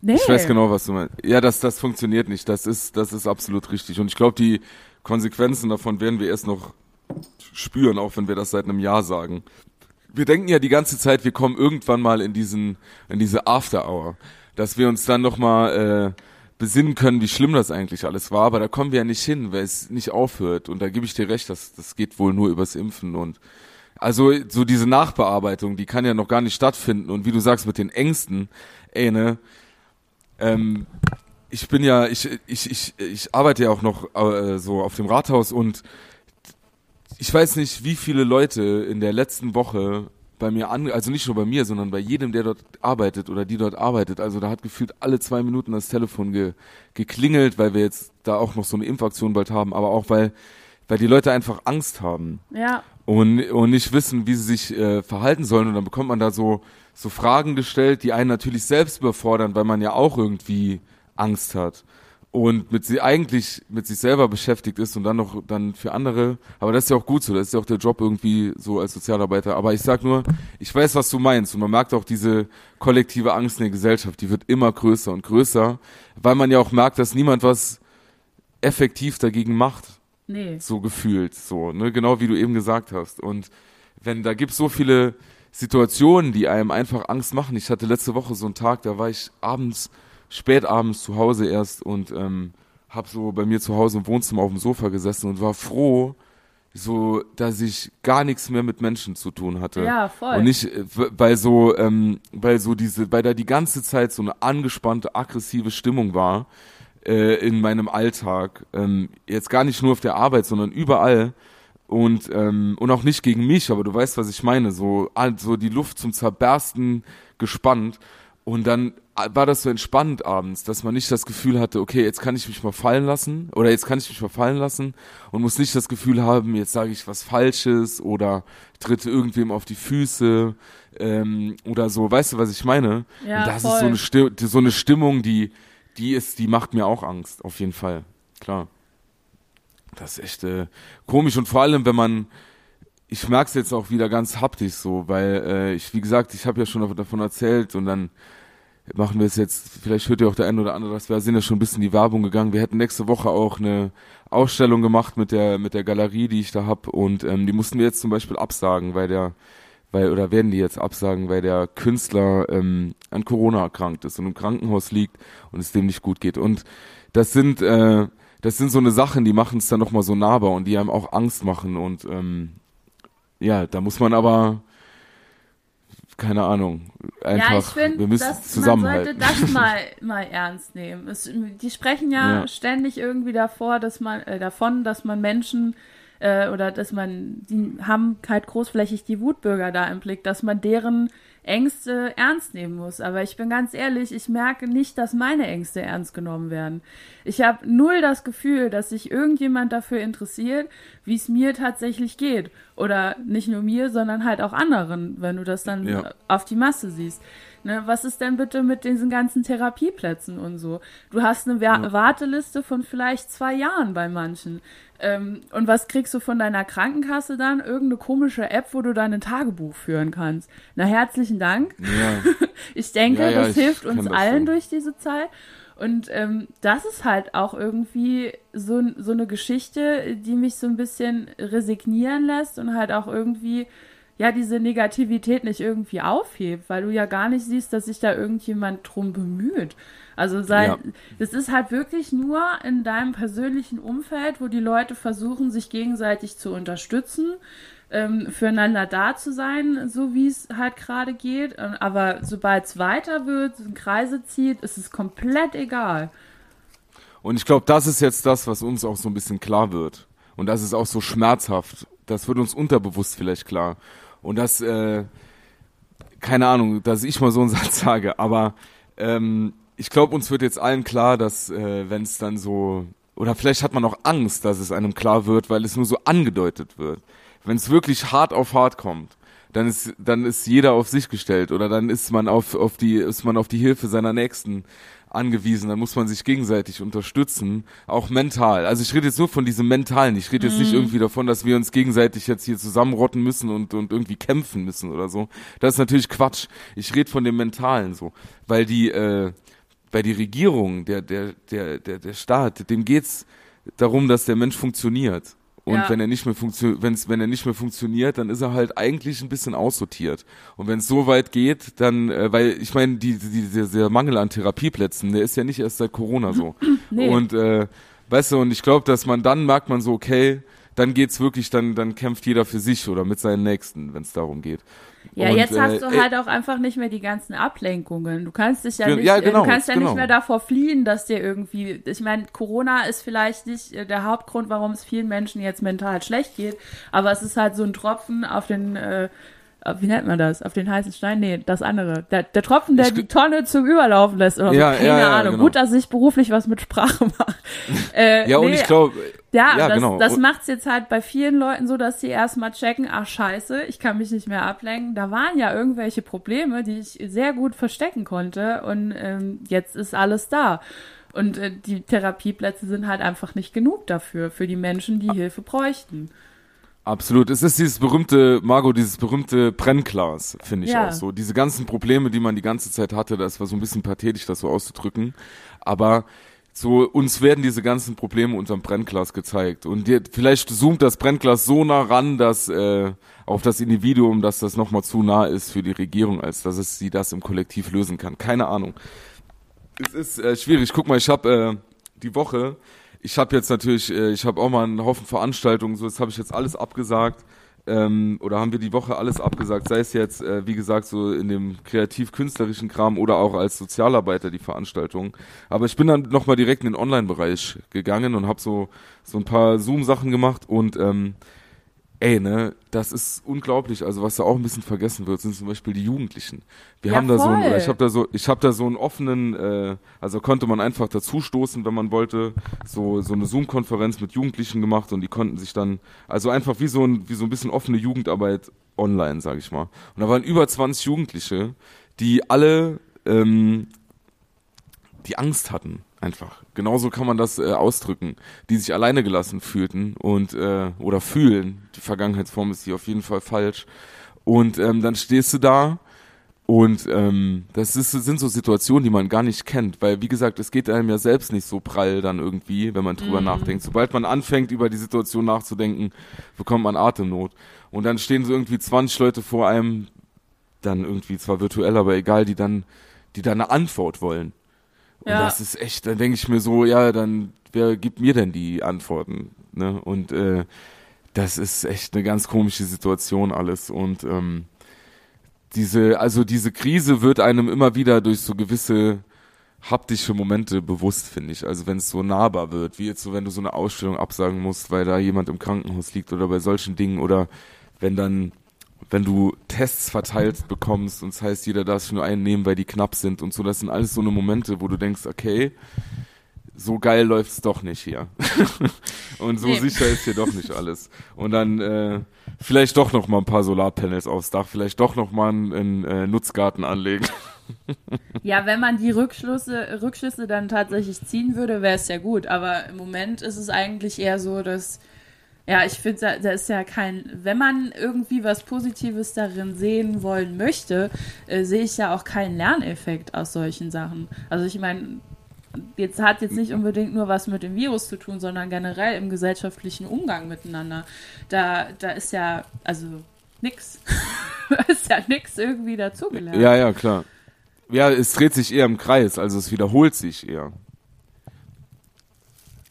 Nee. Ich weiß genau, was du meinst. Ja, das, das funktioniert nicht. Das ist, das ist absolut richtig. Und ich glaube, die Konsequenzen davon werden wir erst noch spüren, auch wenn wir das seit einem Jahr sagen. Wir denken ja die ganze Zeit, wir kommen irgendwann mal in diesen, in diese After Hour, dass wir uns dann noch mal äh, besinnen können, wie schlimm das eigentlich alles war. Aber da kommen wir ja nicht hin, weil es nicht aufhört. Und da gebe ich dir recht, das, das geht wohl nur übers Impfen und also so diese Nachbearbeitung, die kann ja noch gar nicht stattfinden. Und wie du sagst mit den Ängsten, ey ne, ähm, ich bin ja, ich, ich, ich, ich arbeite ja auch noch äh, so auf dem Rathaus und ich weiß nicht, wie viele Leute in der letzten Woche bei mir an, also nicht nur bei mir, sondern bei jedem, der dort arbeitet oder die dort arbeitet. Also da hat gefühlt alle zwei Minuten das Telefon ge, geklingelt, weil wir jetzt da auch noch so eine Impfaktion bald haben, aber auch weil, weil die Leute einfach Angst haben. Ja. Und, und nicht wissen, wie sie sich äh, verhalten sollen. Und dann bekommt man da so, so Fragen gestellt, die einen natürlich selbst überfordern, weil man ja auch irgendwie Angst hat und mit sie eigentlich mit sich selber beschäftigt ist und dann noch dann für andere. Aber das ist ja auch gut so, das ist ja auch der Job irgendwie so als Sozialarbeiter. Aber ich sag nur, ich weiß, was du meinst und man merkt auch diese kollektive Angst in der Gesellschaft, die wird immer größer und größer, weil man ja auch merkt, dass niemand was effektiv dagegen macht. Nee. So gefühlt, so, ne, genau wie du eben gesagt hast. Und wenn da gibt so viele Situationen, die einem einfach Angst machen. Ich hatte letzte Woche so einen Tag, da war ich abends spät abends zu Hause erst und ähm, habe so bei mir zu Hause im Wohnzimmer auf dem Sofa gesessen und war froh, so, dass ich gar nichts mehr mit Menschen zu tun hatte. Ja, voll. Und nicht, äh, weil so, ähm, weil so diese, weil da die ganze Zeit so eine angespannte, aggressive Stimmung war äh, in meinem Alltag. Ähm, jetzt gar nicht nur auf der Arbeit, sondern überall. Und, ähm, und auch nicht gegen mich, aber du weißt, was ich meine. So, so die Luft zum Zerbersten gespannt. Und dann war das so entspannt abends, dass man nicht das Gefühl hatte, okay, jetzt kann ich mich mal fallen lassen oder jetzt kann ich mich mal fallen lassen und muss nicht das Gefühl haben, jetzt sage ich was Falsches oder tritt irgendwem auf die Füße ähm, oder so. Weißt du, was ich meine? Ja, und das voll. ist so eine, Stimmung, so eine Stimmung, die, die ist, die macht mir auch Angst, auf jeden Fall. Klar. Das ist echt äh, komisch und vor allem, wenn man ich merke es jetzt auch wieder ganz haptisch so, weil äh, ich, wie gesagt, ich habe ja schon davon erzählt und dann machen wir es jetzt, vielleicht hört ihr auch der eine oder andere, dass wir sind ja schon ein bisschen in die Werbung gegangen. Wir hätten nächste Woche auch eine Ausstellung gemacht mit der mit der Galerie, die ich da hab und ähm, die mussten wir jetzt zum Beispiel absagen, weil der weil oder werden die jetzt absagen, weil der Künstler ähm, an Corona erkrankt ist und im Krankenhaus liegt und es dem nicht gut geht. Und das sind äh, das sind so eine Sachen, die machen es dann noch mal so nahbar und die einem auch Angst machen und ähm, ja, da muss man aber keine Ahnung, einfach, ja, ich find, wir müssen dass zusammenhalten. Man sollte das mal, mal ernst nehmen. Es, die sprechen ja, ja, ständig irgendwie davor, dass man, äh, davon, dass man Menschen äh, oder dass man, die haben halt großflächig die Wutbürger da im Blick, dass man deren Ängste ernst nehmen muss. Aber ich bin ganz ehrlich, ich merke nicht, dass meine Ängste ernst genommen werden. Ich habe null das Gefühl, dass sich irgendjemand dafür interessiert, wie es mir tatsächlich geht. Oder nicht nur mir, sondern halt auch anderen, wenn du das dann ja. auf die Masse siehst. Ne, was ist denn bitte mit diesen ganzen Therapieplätzen und so? Du hast eine ja. Warteliste von vielleicht zwei Jahren bei manchen. Ähm, und was kriegst du von deiner Krankenkasse dann? Irgendeine komische App, wo du dein Tagebuch führen kannst. Na, herzlichen Dank. Ja. ich denke, ja, das ich hilft uns allen so. durch diese Zeit. Und ähm, das ist halt auch irgendwie so, so eine Geschichte, die mich so ein bisschen resignieren lässt und halt auch irgendwie ja diese Negativität nicht irgendwie aufhebt, weil du ja gar nicht siehst, dass sich da irgendjemand drum bemüht. Also sein, Ja. das ist halt wirklich nur in deinem persönlichen Umfeld, wo die Leute versuchen, sich gegenseitig zu unterstützen, ähm, füreinander da zu sein, so wie es halt gerade geht. Ähm, Aber sobald es weiter wird, Kreise zieht, ist es komplett egal. Und ich glaube, das ist jetzt das, was uns auch so ein bisschen klar wird. Und das ist auch so schmerzhaft. Das wird uns unterbewusst vielleicht klar. Und das, äh, keine Ahnung, dass ich mal so einen Satz sage, aber ähm, ich glaube, uns wird jetzt allen klar, dass äh, wenn es dann so, oder vielleicht hat man auch Angst, dass es einem klar wird, weil es nur so angedeutet wird. Wenn es wirklich hart auf hart kommt, dann ist dann ist jeder auf sich gestellt oder dann ist man auf auf die ist man auf die Hilfe seiner Nächsten angewiesen, dann muss man sich gegenseitig unterstützen, auch mental. Also ich rede jetzt nur von diesem mentalen, ich rede jetzt mhm. nicht irgendwie davon, dass wir uns gegenseitig jetzt hier zusammenrotten müssen und, und irgendwie kämpfen müssen oder so. Das ist natürlich Quatsch. Ich rede von dem mentalen so, weil die äh, bei die Regierung, der der der der der Staat, dem geht's darum, dass der Mensch funktioniert. Und ja. wenn er nicht mehr funktioniert, wenn er nicht mehr funktioniert, dann ist er halt eigentlich ein bisschen aussortiert. Und wenn es so weit geht, dann, äh, weil ich meine, die, die, die, der Mangel an Therapieplätzen, der ist ja nicht erst seit Corona so. nee. Und äh, weißt du, und ich glaube, dass man dann merkt man so, okay, dann geht's wirklich, dann, dann kämpft jeder für sich oder mit seinen Nächsten, wenn es darum geht. Ja, und, jetzt hast äh, du halt auch einfach nicht mehr die ganzen Ablenkungen. Du kannst dich ja nicht, ja, genau, du kannst ja genau. nicht mehr davor fliehen, dass dir irgendwie, ich meine, Corona ist vielleicht nicht äh, der Hauptgrund, warum es vielen Menschen jetzt mental schlecht geht, aber es ist halt so ein Tropfen auf den äh, äh, wie nennt man das? Auf den heißen Stein? Nee, das andere. Der, der Tropfen, der ich die Tonne zum Überlaufen lässt. Oder ja, so. Keine ja, ja, Ahnung. Genau. Gut, dass ich beruflich was mit Sprache mache. Äh, ja, nee, und ich glaube. Ja, ja, das, genau. das macht's jetzt halt bei vielen Leuten so, dass sie erstmal checken, ach scheiße, ich kann mich nicht mehr ablenken. Da waren ja irgendwelche Probleme, die ich sehr gut verstecken konnte. Und ähm, jetzt ist alles da. Und äh, die Therapieplätze sind halt einfach nicht genug dafür, für die Menschen, die Hilfe bräuchten. Absolut. Es ist dieses berühmte, Margot, dieses berühmte Brennglas, finde ich ja. auch so. Diese ganzen Probleme, die man die ganze Zeit hatte, das war so ein bisschen pathetisch, das so auszudrücken. Aber so, uns werden diese ganzen Probleme unterm Brennglas gezeigt. Und die, vielleicht zoomt das Brennglas so nah ran, dass äh, auf das Individuum, dass das nochmal zu nah ist für die Regierung, als dass es sie das im Kollektiv lösen kann. Keine Ahnung. Es ist äh, schwierig. Guck mal, ich habe äh, die Woche ich habe jetzt natürlich, äh, ich habe auch mal einen Haufen Veranstaltungen, so das habe ich jetzt alles abgesagt. Ähm, oder haben wir die Woche alles abgesagt, sei es jetzt, äh, wie gesagt, so in dem kreativ-künstlerischen Kram oder auch als Sozialarbeiter die Veranstaltung. Aber ich bin dann nochmal direkt in den Online-Bereich gegangen und habe so, so ein paar Zoom-Sachen gemacht und ähm, ey, ne, das ist unglaublich. Also was da auch ein bisschen vergessen wird, sind zum Beispiel die Jugendlichen. Wir ja, haben da so, ein, ich habe da so, ich habe da so einen offenen, äh, also konnte man einfach dazustoßen, wenn man wollte, so so eine Zoom-Konferenz mit Jugendlichen gemacht und die konnten sich dann, also einfach wie so ein, wie so ein bisschen offene Jugendarbeit online, sag ich mal. Und da waren über 20 Jugendliche, die alle, ähm, die Angst hatten Einfach. Genauso kann man das äh, ausdrücken. Die sich alleine gelassen fühlten und äh, oder fühlen. Die Vergangenheitsform ist hier auf jeden Fall falsch. Und ähm, dann stehst du da und ähm, das ist, sind so Situationen, die man gar nicht kennt, weil wie gesagt, es geht einem ja selbst nicht so prall dann irgendwie, wenn man drüber mhm. nachdenkt. Sobald man anfängt, über die Situation nachzudenken, bekommt man Atemnot. Und dann stehen so irgendwie 20 Leute vor einem, dann irgendwie zwar virtuell, aber egal, die dann, die da eine Antwort wollen. Und ja. das ist echt, dann denke ich mir so, ja, dann, wer gibt mir denn die Antworten? Ne? Und äh, das ist echt eine ganz komische Situation alles. Und ähm, diese, also diese Krise wird einem immer wieder durch so gewisse haptische Momente bewusst, finde ich. Also wenn es so nahbar wird, wie jetzt so, wenn du so eine Ausstellung absagen musst, weil da jemand im Krankenhaus liegt oder bei solchen Dingen oder wenn dann wenn du Tests verteilt bekommst und das heißt, jeder darf sich nur einen nehmen, weil die knapp sind und so, das sind alles so eine Momente, wo du denkst, okay, so geil läuft's doch nicht hier. und so nee. sicher ist hier doch nicht alles. Und dann äh, vielleicht doch noch mal ein paar Solarpanels aufs Dach, vielleicht doch noch mal einen, einen äh, Nutzgarten anlegen. ja, wenn man die Rückschlüsse, Rückschlüsse dann tatsächlich ziehen würde, wäre es ja gut. Aber im Moment ist es eigentlich eher so, dass ja, ich finde, da, da, ist ja kein, wenn man irgendwie was Positives darin sehen wollen möchte, äh, sehe ich ja auch keinen Lerneffekt aus solchen Sachen. Also ich meine, jetzt hat jetzt nicht unbedingt nur was mit dem Virus zu tun, sondern generell im gesellschaftlichen Umgang miteinander. Da, da ist ja, also nix. ist ja nix irgendwie dazugelernt. Ja, ja, klar. Ja, es dreht sich eher im Kreis, also es wiederholt sich eher.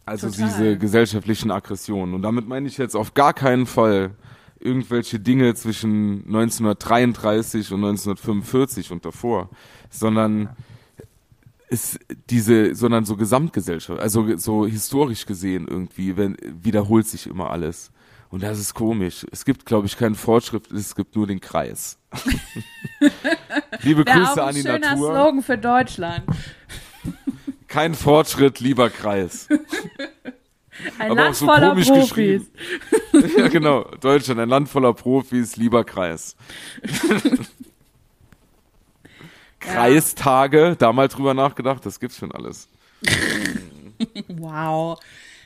Also Total. diese gesellschaftlichen Aggressionen. Und damit meine ich jetzt auf gar keinen Fall irgendwelche Dinge zwischen 1933 und 1945 und davor, sondern ist diese, sondern so Gesamtgesellschaft, also so historisch gesehen irgendwie, wenn, wiederholt sich immer alles. Und das ist komisch. Es gibt, glaube ich, keinen Fortschritt, es gibt nur den Kreis. Liebe Grüße an die Natur. Schöner Slogan für Deutschland. Kein Fortschritt, lieber Kreis. Ein Aber Land so voller Profis. ja, genau. Deutschland, ein Land voller Profis, lieber Kreis. Kreistage, da mal drüber nachgedacht, das gibt's schon alles. wow.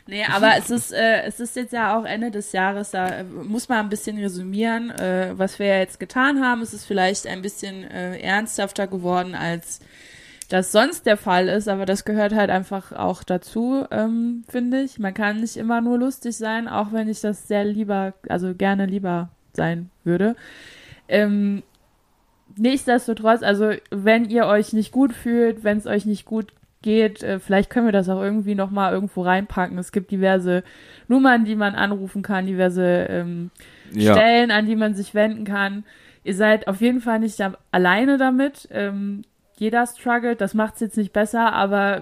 Nee, aber es ist, äh, es ist jetzt ja auch Ende des Jahres, da äh, muss man ein bisschen resümieren, äh, was wir jetzt getan haben. Es ist vielleicht ein bisschen äh, ernsthafter geworden, als das sonst der Fall ist, aber das gehört halt einfach auch dazu, ähm, finde ich. Man kann nicht immer nur lustig sein, auch wenn ich das sehr lieber, also gerne lieber sein würde. Ähm, nichtsdestotrotz, also wenn ihr euch nicht gut fühlt, wenn es euch nicht gut geht, äh, vielleicht können wir das auch irgendwie noch mal irgendwo reinpacken. Es gibt diverse Nummern, die man anrufen kann, diverse ähm, ja. Stellen, an die man sich wenden kann. Ihr seid auf jeden Fall nicht da, alleine damit. Ähm, jeder struggelt, das macht es jetzt nicht besser, aber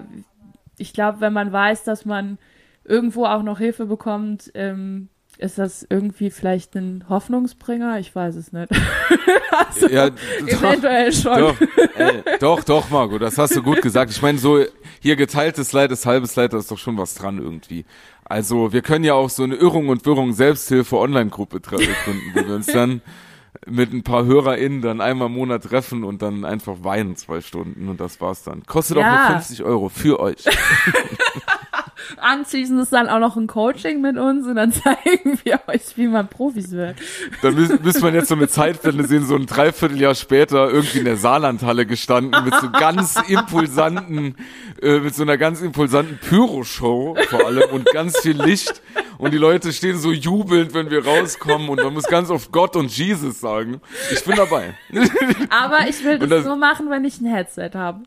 ich glaube, wenn man weiß, dass man irgendwo auch noch Hilfe bekommt, ähm, ist das irgendwie vielleicht ein Hoffnungsbringer? Ich weiß es nicht. also, ja, eventuell schon. Doch, ey, doch, doch, Marco, das hast du gut gesagt. Ich meine, so hier geteiltes Leid ist halbes Leid, da ist doch schon was dran irgendwie. Also wir können ja auch so eine Irrung und Wirrung Selbsthilfe Online-Gruppe gründen, wo wir uns dann mit ein paar HörerInnen dann einmal im Monat treffen und dann einfach weinen zwei Stunden und das war's dann. Kostet ja. auch nur 50 Euro für euch. Anschließend ist dann auch noch ein Coaching mit uns und dann zeigen wir euch, wie man Profis wird. Dann müsste man jetzt so eine Zeitblende sehen, so ein Dreivierteljahr später irgendwie in der Saarlandhalle gestanden mit so ganz impulsanten, äh, mit so einer ganz impulsanten Pyroshow vor allem und ganz viel Licht und die Leute stehen so jubelnd, wenn wir rauskommen und man muss ganz oft Gott und Jesus sagen. Ich bin dabei. Aber ich will das, das so machen, wenn ich ein Headset habe.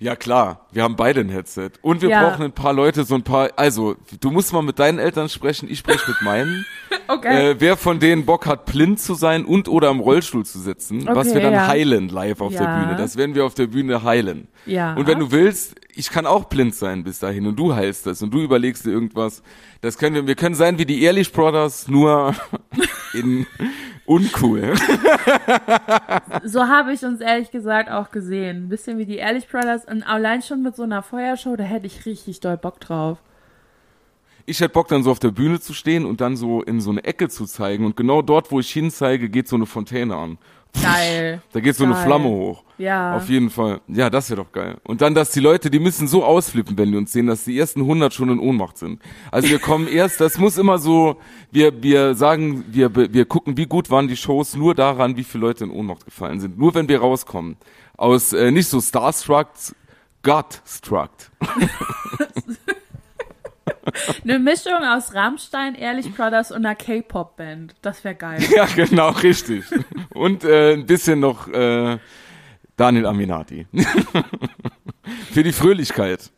Ja klar, wir haben beide ein Headset. Und wir ja. brauchen ein paar Leute, so ein paar, also du musst mal mit deinen Eltern sprechen, ich spreche mit meinen. okay. Äh, wer von denen Bock hat, blind zu sein und oder im Rollstuhl zu sitzen, okay, was wir dann ja. heilen live auf ja. der Bühne. Das werden wir auf der Bühne heilen. Ja. Und wenn du willst, ich kann auch blind sein bis dahin und du heilst das und du überlegst dir irgendwas. Das können wir, wir können sein wie die Ehrlich Brothers, nur in uncool. so habe ich uns ehrlich gesagt auch gesehen. Ein bisschen wie die Ehrlich Brothers und allein schon mit so einer Feuershow, da hätte ich richtig doll Bock drauf. Ich hätte Bock dann so auf der Bühne zu stehen und dann so in so eine Ecke zu zeigen und genau dort, wo ich hinzeige, geht so eine Fontäne an. Geil. Da geht so geil. eine Flamme hoch. Ja. Auf jeden Fall. Ja, das wäre doch geil. Und dann, dass die Leute, die müssen so ausflippen, wenn die uns sehen, dass die ersten 100 schon in Ohnmacht sind. Also wir kommen erst, das muss immer so, wir, wir sagen, wir, wir gucken, wie gut waren die Shows, nur daran, wie viele Leute in Ohnmacht gefallen sind. Nur wenn wir rauskommen. Aus, äh, nicht so Starstruck, Godstruck. Eine Mischung aus Rammstein, Ehrlich Brothers und einer K-Pop-Band. Das wäre geil. Ja, genau, richtig. Und äh, ein bisschen noch äh, Daniel Aminati. Für die Fröhlichkeit.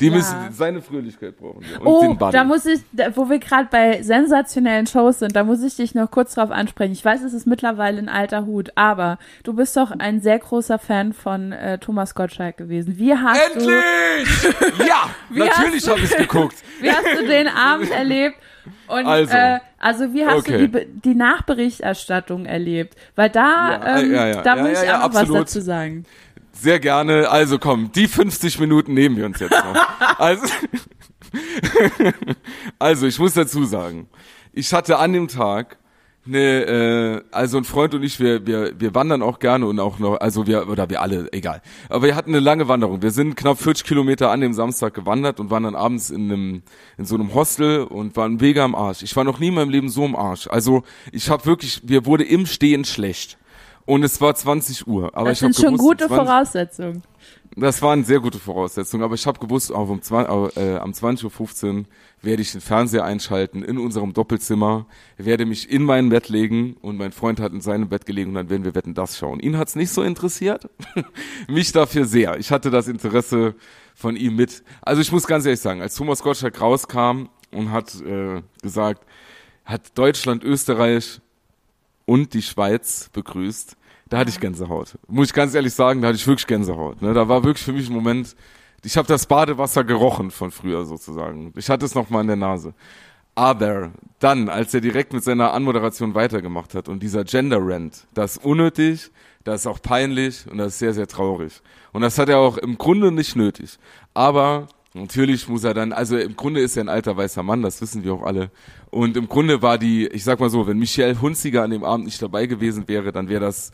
Die ja. müssen seine Fröhlichkeit brauchen. Und oh, da muss ich, wo wir gerade bei sensationellen Shows sind, da muss ich dich noch kurz drauf ansprechen. Ich weiß, es ist mittlerweile ein alter Hut, aber du bist doch ein sehr großer Fan von äh, Thomas Gottschalk gewesen. Wie hast Endlich! Du, ja, natürlich habe ich geguckt. Wie hast du den Abend erlebt? Und, also, äh, also wie hast okay. du die, die Nachberichterstattung erlebt? Weil da, ja, ähm, ja, ja, da muss ich auch noch was dazu sagen. Sehr gerne. Also komm, die 50 Minuten nehmen wir uns jetzt noch. also, also ich muss dazu sagen, ich hatte an dem Tag eine, äh, also ein Freund und ich, wir, wir, wir wandern auch gerne und auch noch, also wir, oder wir alle, egal. Aber wir hatten eine lange Wanderung. Wir sind knapp 40 Kilometer an dem Samstag gewandert und waren dann abends in einem, in so einem Hostel und waren mega am Arsch. Ich war noch nie in meinem Leben so am Arsch. Also ich habe wirklich, wir wurde im Stehen schlecht. Und es war 20 Uhr. Aber das ich sind schon gewusst, gute 20, Voraussetzungen. Das waren sehr gute Voraussetzungen, aber ich habe gewusst, auch um 20, äh, am 20.15 Uhr werde ich den Fernseher einschalten in unserem Doppelzimmer, werde mich in mein Bett legen und mein Freund hat in seinem Bett gelegen und dann werden wir Wetten das schauen. Ihn hat's nicht so interessiert, mich dafür sehr. Ich hatte das Interesse von ihm mit. Also ich muss ganz ehrlich sagen, als Thomas Gottschalk rauskam und hat äh, gesagt, hat Deutschland, Österreich und die Schweiz begrüßt, da hatte ich Gänsehaut. Muss ich ganz ehrlich sagen, da hatte ich wirklich Gänsehaut. Ne? Da war wirklich für mich ein Moment, ich habe das Badewasser gerochen von früher sozusagen. Ich hatte es noch mal in der Nase. Aber dann, als er direkt mit seiner Anmoderation weitergemacht hat und dieser Gender Rant, das ist unnötig, das ist auch peinlich und das ist sehr, sehr traurig. Und das hat er auch im Grunde nicht nötig. Aber natürlich muss er dann, also im Grunde ist er ein alter weißer Mann, das wissen wir auch alle. Und im Grunde war die, ich sag mal so, wenn Michelle Hunziger an dem Abend nicht dabei gewesen wäre, dann wäre das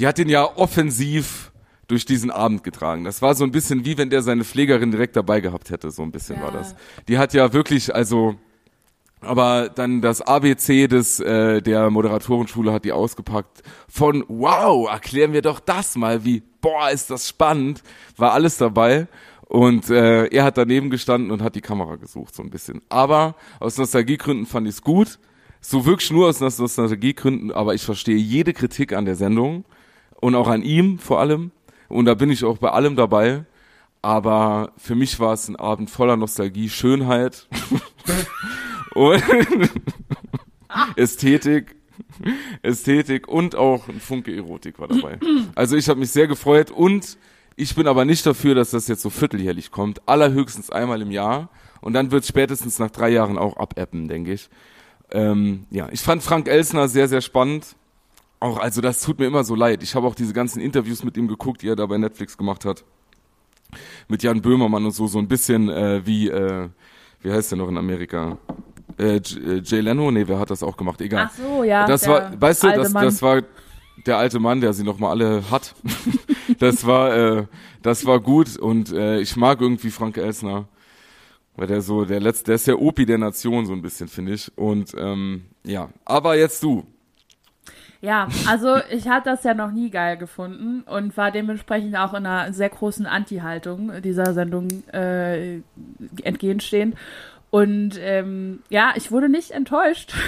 die hat ihn ja offensiv durch diesen Abend getragen. Das war so ein bisschen wie wenn der seine Pflegerin direkt dabei gehabt hätte, so ein bisschen Ja. war das. Die hat ja wirklich, also aber dann das ABC des äh, der Moderatorenschule hat die ausgepackt von wow, erklären wir doch das mal, wie boah, ist das spannend, war alles dabei und äh, er hat daneben gestanden und hat die Kamera gesucht so ein bisschen. Aber aus Nostalgiegründen fand ich es gut, so wirklich nur aus Nostalgiegründen, aber ich verstehe jede Kritik an der Sendung und auch an ihm vor allem und da bin ich auch bei allem dabei. Aber für mich war es ein Abend voller Nostalgie, Schönheit und Ästhetik, Ästhetik und auch ein Funke Erotik war dabei. Also ich habe mich sehr gefreut und ich bin aber nicht dafür, dass das jetzt so vierteljährlich kommt. Allerhöchstens einmal im Jahr und dann wird spätestens nach drei Jahren auch abappen, denke ich. Ähm, ja, ich fand Frank Elsner sehr, sehr spannend. Auch, also das tut mir immer so leid. Ich habe auch diese ganzen Interviews mit ihm geguckt, die er da bei Netflix gemacht hat. Mit Jan Böhmermann und so, so ein bisschen äh, wie, äh, wie heißt der noch in Amerika? Äh, äh, Jay Leno? Nee, wer hat das auch gemacht? Egal. Ach so, ja. das war, weißt du, das, Mann. das war der alte Mann, der sie noch mal alle hat. das war, äh, das war gut und äh, ich mag irgendwie Frank Elsner. Weil der so, der letzte, der ist der Opi der Nation, so ein bisschen, finde ich. Und ähm, ja, aber jetzt du. Ja, also ich hatte das ja noch nie geil gefunden und war dementsprechend auch in einer sehr großen Anti-Haltung dieser Sendung äh, entgegenstehend. Und ähm, ja, ich wurde nicht enttäuscht.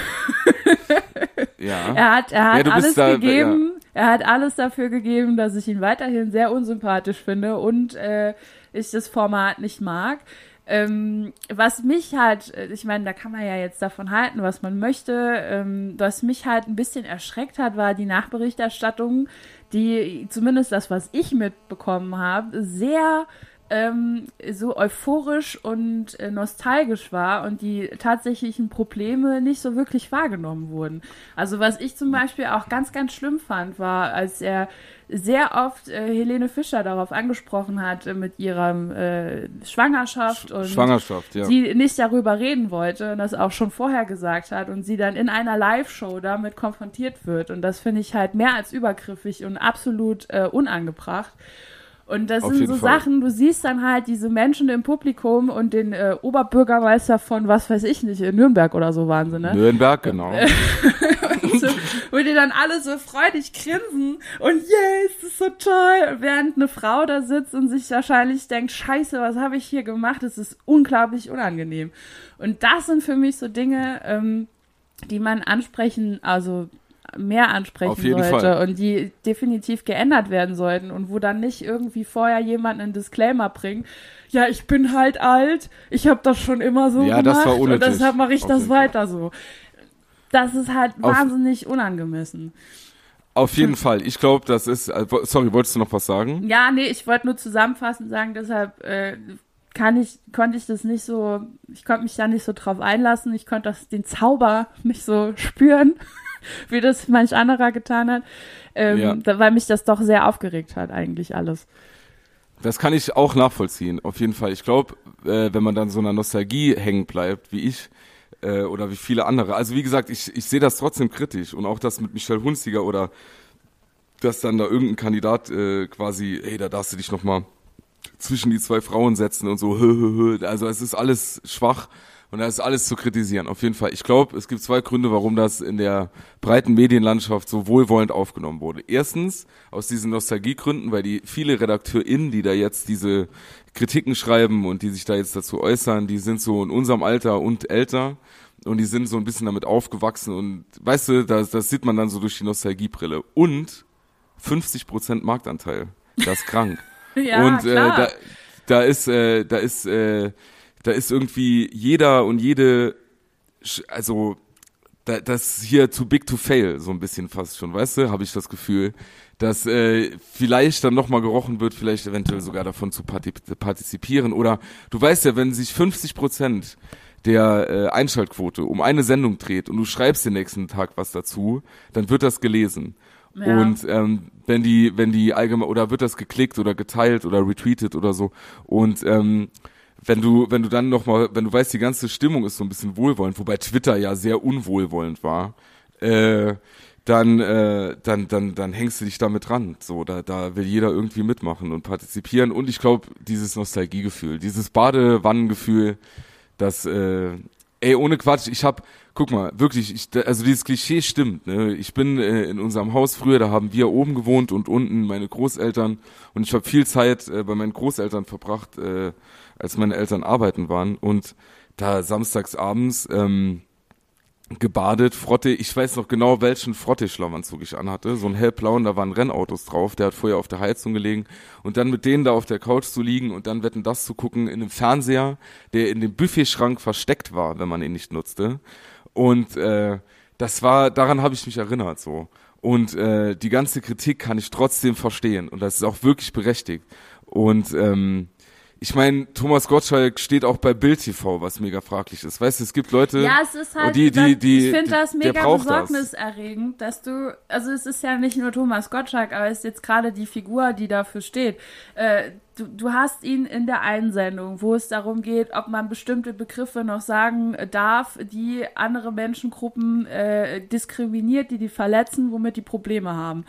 Ja. Er hat, er hat Ja, alles da- gegeben. Er hat alles dafür gegeben, dass ich ihn weiterhin sehr unsympathisch finde und äh, ich das Format nicht mag. Ähm, was mich halt, äh, ich meine, da kann man ja jetzt davon halten, was man möchte. Ähm, was mich halt ein bisschen erschreckt hat, war die Nachberichterstattung, die zumindest das, was ich mitbekommen habe, sehr ähm, so euphorisch und äh, nostalgisch war und die tatsächlichen Probleme nicht so wirklich wahrgenommen wurden. Also was ich zum Beispiel auch ganz, ganz schlimm fand, war, als er sehr oft äh, Helene Fischer darauf angesprochen hat äh, mit ihrer äh, Schwangerschaft und Schwangerschaft, ja. sie nicht darüber reden wollte und das auch schon vorher gesagt hat und sie dann in einer Live-Show damit konfrontiert wird. Und das finde ich halt mehr als übergriffig und absolut äh, unangebracht. Und das Auf sind so Fall. Sachen, du siehst dann halt diese Menschen im Publikum und den äh, Oberbürgermeister von, was weiß ich nicht, in Nürnberg oder so waren sie, ne? Nürnberg, genau. so, wo die dann alle so freudig grinsen und yes, das ist so toll, während eine Frau da sitzt und sich wahrscheinlich denkt, scheiße, was habe ich hier gemacht? Das ist unglaublich unangenehm. Und das sind für mich so Dinge, ähm, die man ansprechen, also mehr ansprechen sollte Fall. und die definitiv geändert werden sollten und wo dann nicht irgendwie vorher jemand einen Disclaimer bringt. Ja, ich bin halt alt, ich habe das schon immer so Ja, das gemacht war und deshalb mache ich Auf das weiter so. Das ist halt Auf- wahnsinnig unangemessen. Auf jeden Fall. Ich glaube, das ist. äh, Sorry, wolltest du noch was sagen? Ja, nee, ich wollte nur zusammenfassend sagen, deshalb äh, kann ich, konnte ich das nicht so, ich konnte mich da nicht so drauf einlassen, ich konnte das, den Zauber nicht so spüren, wie das manch anderer getan hat, ähm, Ja. weil mich das doch sehr aufgeregt hat, eigentlich alles. Das kann ich auch nachvollziehen. Auf jeden Fall. Ich glaube, äh, wenn man dann so einer Nostalgie hängen bleibt, wie ich äh, oder wie viele andere. Also wie gesagt, ich, ich sehe das trotzdem kritisch und auch das mit Michelle Hunziger oder dass dann da irgendein Kandidat äh, quasi, hey, da darfst du dich noch mal zwischen die zwei Frauen setzen und so. Hö, hö, hö. Also es ist alles schwach und da ist alles zu kritisieren. Auf jeden Fall. Ich glaube, es gibt zwei Gründe, warum das in der breiten Medienlandschaft so wohlwollend aufgenommen wurde. Erstens aus diesen Nostalgiegründen, weil die viele RedakteurInnen, die da jetzt diese Kritiken schreiben und die sich da jetzt dazu äußern, die sind so in unserem Alter und älter und die sind so ein bisschen damit aufgewachsen und weißt du, das, das sieht man dann so durch die Nostalgiebrille. Und 50% Marktanteil. Das ist krank. Ja, und äh, klar. da, da ist, äh, da ist, äh, da ist irgendwie jeder und jede, also da, das hier too big to fail, so ein bisschen fast schon, weißt du, habe ich das Gefühl, dass äh, vielleicht dann nochmal gerochen wird, vielleicht eventuell sogar davon zu parti- partizipieren. Oder du weißt ja, wenn sich 50 Prozent der äh, Einschaltquote um eine Sendung dreht und du schreibst den nächsten Tag was dazu, dann wird das gelesen. Ja. Und ähm, wenn die, wenn die allgemein oder wird das geklickt oder geteilt oder retweetet oder so. Und ähm, wenn du, wenn du dann nochmal, wenn du weißt, die ganze Stimmung ist so ein bisschen wohlwollend, wobei Twitter ja sehr unwohlwollend war, äh, dann, äh, dann, dann, dann hängst du dich damit dran. So, da, da will jeder irgendwie mitmachen und partizipieren. Und ich glaube, dieses Nostalgiegefühl, dieses Badewannengefühl, das, äh, ey, ohne Quatsch, ich hab, guck mal, wirklich, ich, also dieses Klischee stimmt. Ne? Ich bin äh, in unserem Haus früher, da haben wir oben gewohnt und unten meine Großeltern. Und ich habe viel Zeit äh, bei meinen Großeltern verbracht, äh, als meine Eltern arbeiten waren. Und da samstags abends, ähm, gebadet, Frotte, ich weiß noch genau, welchen Frotte-Schlafanzug ich anhatte, so ein hellblauen, da waren Rennautos drauf, der hat vorher auf der Heizung gelegen und dann mit denen da auf der Couch zu liegen und dann wetten das zu gucken in einem Fernseher, der in dem Buffetschrank versteckt war, wenn man ihn nicht nutzte und äh, das war, daran habe ich mich erinnert so und äh, die ganze Kritik kann ich trotzdem verstehen und das ist auch wirklich berechtigt und ähm, ich meine, Thomas Gottschalk steht auch bei Bild TV, was mega fraglich ist. Weißt du, es gibt Leute, ja, es ist halt, die, die, die, ich finde das mega besorgniserregend, dass du, also es ist ja nicht nur Thomas Gottschalk, aber es ist jetzt gerade die Figur, die dafür steht. Äh, du, du hast ihn in der Einsendung, wo es darum geht, ob man bestimmte Begriffe noch sagen darf, die andere Menschengruppen äh, diskriminiert, die die verletzen, womit die Probleme haben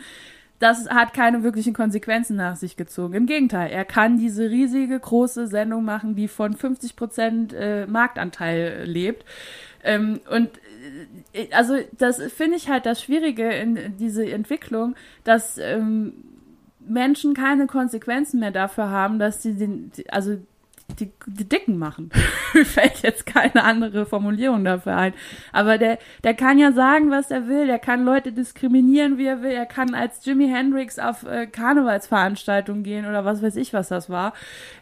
das hat keine wirklichen Konsequenzen nach sich gezogen. Im Gegenteil, er kann diese riesige, große Sendung machen, die von 50 Prozent äh, Marktanteil lebt. Ähm, und äh, also das finde ich halt das Schwierige in diese Entwicklung, dass ähm, Menschen keine Konsequenzen mehr dafür haben, dass sie den, also die, die Dicken machen. Fällt jetzt keine andere Formulierung dafür ein. Aber der, der kann ja sagen, was er will. Der kann Leute diskriminieren, wie er will. Er kann als Jimi Hendrix auf äh, Karnevalsveranstaltungen gehen oder was weiß ich, was das war.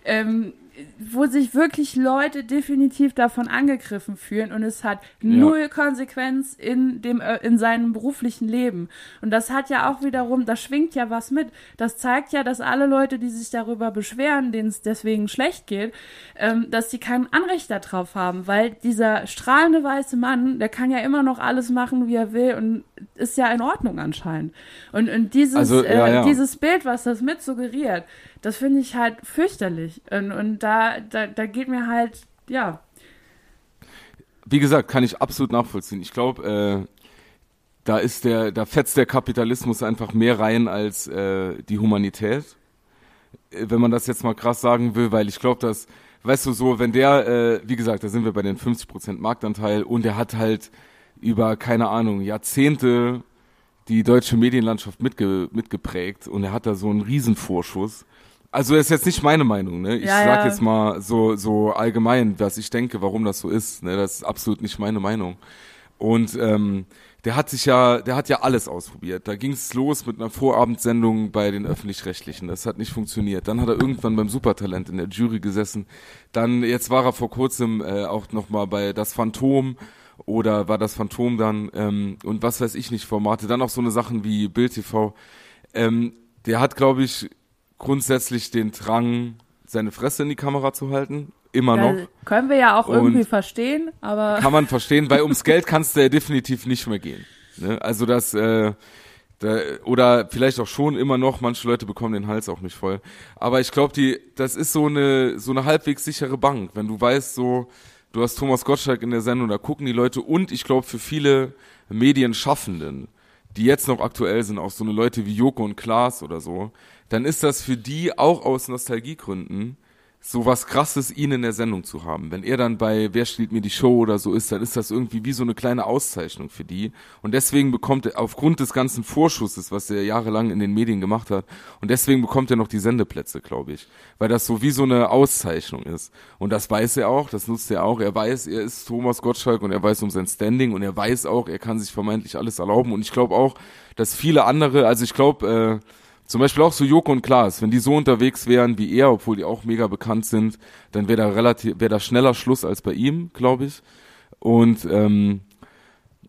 Ähm, wo sich wirklich Leute definitiv davon angegriffen fühlen und es hat ja. null Konsequenz in dem äh, in seinem beruflichen Leben und das hat ja auch wiederum das schwingt ja was mit das zeigt ja dass alle Leute die sich darüber beschweren denen es deswegen schlecht geht ähm, dass sie kein Anrecht darauf haben weil dieser strahlende weiße Mann der kann ja immer noch alles machen wie er will und ist ja in Ordnung anscheinend und und dieses also, ja, äh, ja. dieses Bild was das mit suggeriert das finde ich halt fürchterlich. Und, und da, da, da geht mir halt, ja. Wie gesagt, kann ich absolut nachvollziehen. Ich glaube, äh, da ist der, da fetzt der Kapitalismus einfach mehr rein als äh, die Humanität. Äh, wenn man das jetzt mal krass sagen will, weil ich glaube, dass, weißt du, so, wenn der, äh, wie gesagt, da sind wir bei den 50% Marktanteil und der hat halt über, keine Ahnung, Jahrzehnte die deutsche Medienlandschaft mitge mitgeprägt und er hat da so einen Riesenvorschuss. Also ist jetzt nicht meine Meinung, ne? Ich ja, sag ja. jetzt mal so so allgemein, was ich denke, warum das so ist. Ne? Das ist absolut nicht meine Meinung. Und ähm, der hat sich ja, der hat ja alles ausprobiert. Da ging es los mit einer Vorabendsendung bei den öffentlich-rechtlichen. Das hat nicht funktioniert. Dann hat er irgendwann beim Supertalent in der Jury gesessen. Dann jetzt war er vor kurzem äh, auch noch mal bei das Phantom oder war das Phantom dann ähm, und was weiß ich nicht Formate. Dann auch so eine Sachen wie Bild TV. Ähm, der hat, glaube ich, grundsätzlich den Drang, seine Fresse in die Kamera zu halten. Immer ja, noch. Können wir ja auch und irgendwie verstehen, aber. Kann man verstehen, weil ums Geld kannst du ja definitiv nicht mehr gehen. Ne? Also das, äh, da, oder vielleicht auch schon immer noch, manche Leute bekommen den Hals auch nicht voll. Aber ich glaube, die, das ist so eine, so eine halbwegs sichere Bank, wenn du weißt, so, du hast Thomas Gottschalk in der Sendung, da gucken die Leute und ich glaube für viele Medienschaffenden, die jetzt noch aktuell sind, auch so eine Leute wie Joko und Klaas oder so, dann ist das für die auch aus Nostalgiegründen so was krasses, ihn in der Sendung zu haben. Wenn er dann bei Wer steht mir die Show oder so ist, dann ist das irgendwie wie so eine kleine Auszeichnung für die. Und deswegen bekommt er aufgrund des ganzen Vorschusses, was er jahrelang in den Medien gemacht hat, und deswegen bekommt er noch die Sendeplätze, glaube ich. Weil das so wie so eine Auszeichnung ist. Und das weiß er auch, das nutzt er auch. Er weiß, er ist Thomas Gottschalk und er weiß um sein Standing und er weiß auch, er kann sich vermeintlich alles erlauben. Und ich glaube auch, dass viele andere, also ich glaube, äh, zum Beispiel auch so Joko und Klaas, wenn die so unterwegs wären wie er, obwohl die auch mega bekannt sind, dann wäre da relativ, wäre da schneller Schluss als bei ihm, glaube ich. Und ähm,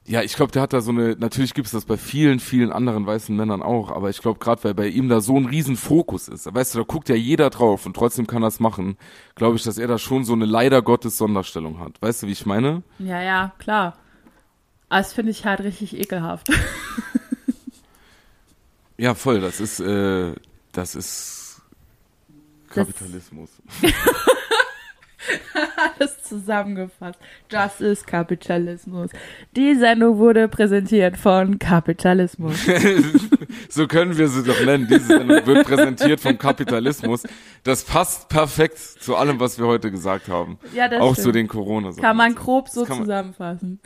ja, ich glaube, der hat da so eine, natürlich gibt es das bei vielen, vielen anderen weißen Männern auch, aber ich glaube, gerade weil bei ihm da so ein riesen Fokus ist, weißt du, da guckt ja jeder drauf und trotzdem kann es machen, glaube ich, dass er da schon so eine leider Gottes Sonderstellung hat. Weißt du, wie ich meine? Ja, ja, klar. Aber das finde ich halt richtig ekelhaft. Ja, voll. Das ist, äh, das ist Kapitalismus. Alles zusammengefasst. Das ist Kapitalismus. Die Sendung wurde präsentiert von Kapitalismus. so können wir sie doch nennen. Diese Sendung wird präsentiert vom Kapitalismus. Das passt perfekt zu allem, was wir heute gesagt haben. Ja, das Auch stimmt. zu den Corona-Sachen. Kann man grob so kann man- zusammenfassen.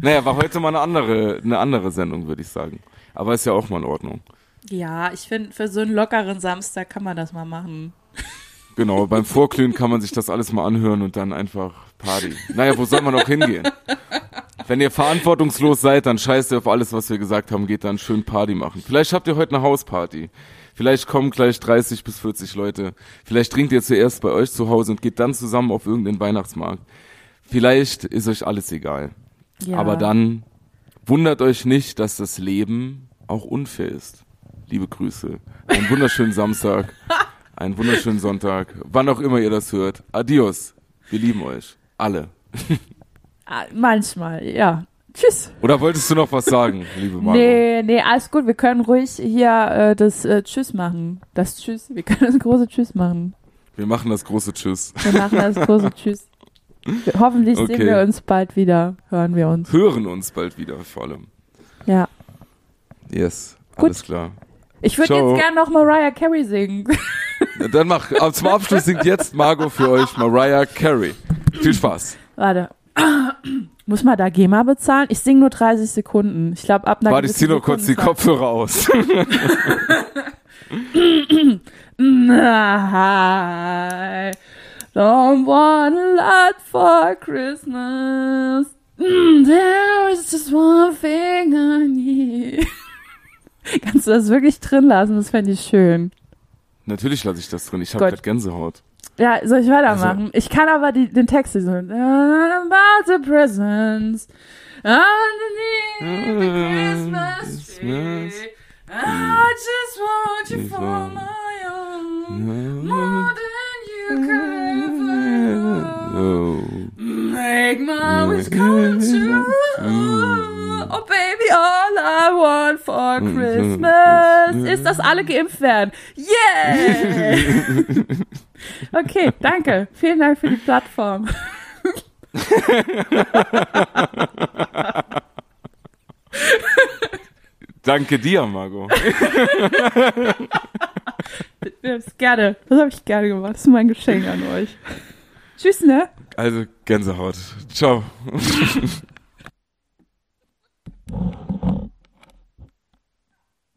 Naja, war heute mal eine andere, eine andere Sendung, würde ich sagen. Aber ist ja auch mal in Ordnung. Ja, ich finde, für so einen lockeren Samstag kann man das mal machen. Genau, beim Vorglühen kann man sich das alles mal anhören und dann einfach Party. Naja, wo soll man auch hingehen? Wenn ihr verantwortungslos seid, dann scheißt ihr auf alles, was wir gesagt haben, geht dann schön Party machen. Vielleicht habt ihr heute eine Hausparty. Vielleicht kommen gleich 30 bis 40 Leute. Vielleicht trinkt ihr zuerst bei euch zu Hause und geht dann zusammen auf irgendeinen Weihnachtsmarkt. Vielleicht ist euch alles egal. Ja. Aber dann wundert euch nicht, dass das Leben auch unfair ist. Liebe Grüße. Einen wunderschönen Samstag. Einen wunderschönen Sonntag. Wann auch immer ihr das hört. Adios. Wir lieben euch. Alle. Ah, Manchmal, ja. Tschüss. Oder wolltest du noch was sagen, liebe Margot? Nee, nee, alles gut. Wir können ruhig hier äh, das äh, Tschüss machen. Das Tschüss. Wir können das große Tschüss machen. Wir machen das große Tschüss. Wir machen das große Tschüss. Hoffentlich Okay. sehen wir uns bald wieder. Hören wir uns. Hören uns bald wieder, vor allem. Ja. Yes. Gut. Alles klar. Ich würde jetzt gerne noch Mariah Carey singen. Dann mach. Zum Abschluss singt jetzt Margot für euch Mariah Carey. Viel Spaß. Warte. Muss man da GEMA bezahlen? Ich singe nur 30 Sekunden. Ich glaube, ab einer Warte, ich zieh gewissen noch kurz die Kopfhörer aus. Don't want a lot for Christmas. Mm, There is just one thing I need. Kannst du das wirklich drin lassen? Das fände ich schön. Natürlich lasse ich das drin. Ich habe gerade Gänsehaut. Ja, soll ich weitermachen? Also- ich kann aber die, den Text nicht so. About the presents underneath the Christmas tree. I just want you for my own. More than you could Oh. Make my wish come true. Oh baby, all I want for Christmas ist, dass alle geimpft werden. Yeah! Okay, danke. Vielen Dank für die Plattform. Danke dir, Margot. Das gerne. Das habe ich gerne gemacht. Das ist mein Geschenk an euch. Tschüss, ne? Also Gänsehaut. Ciao.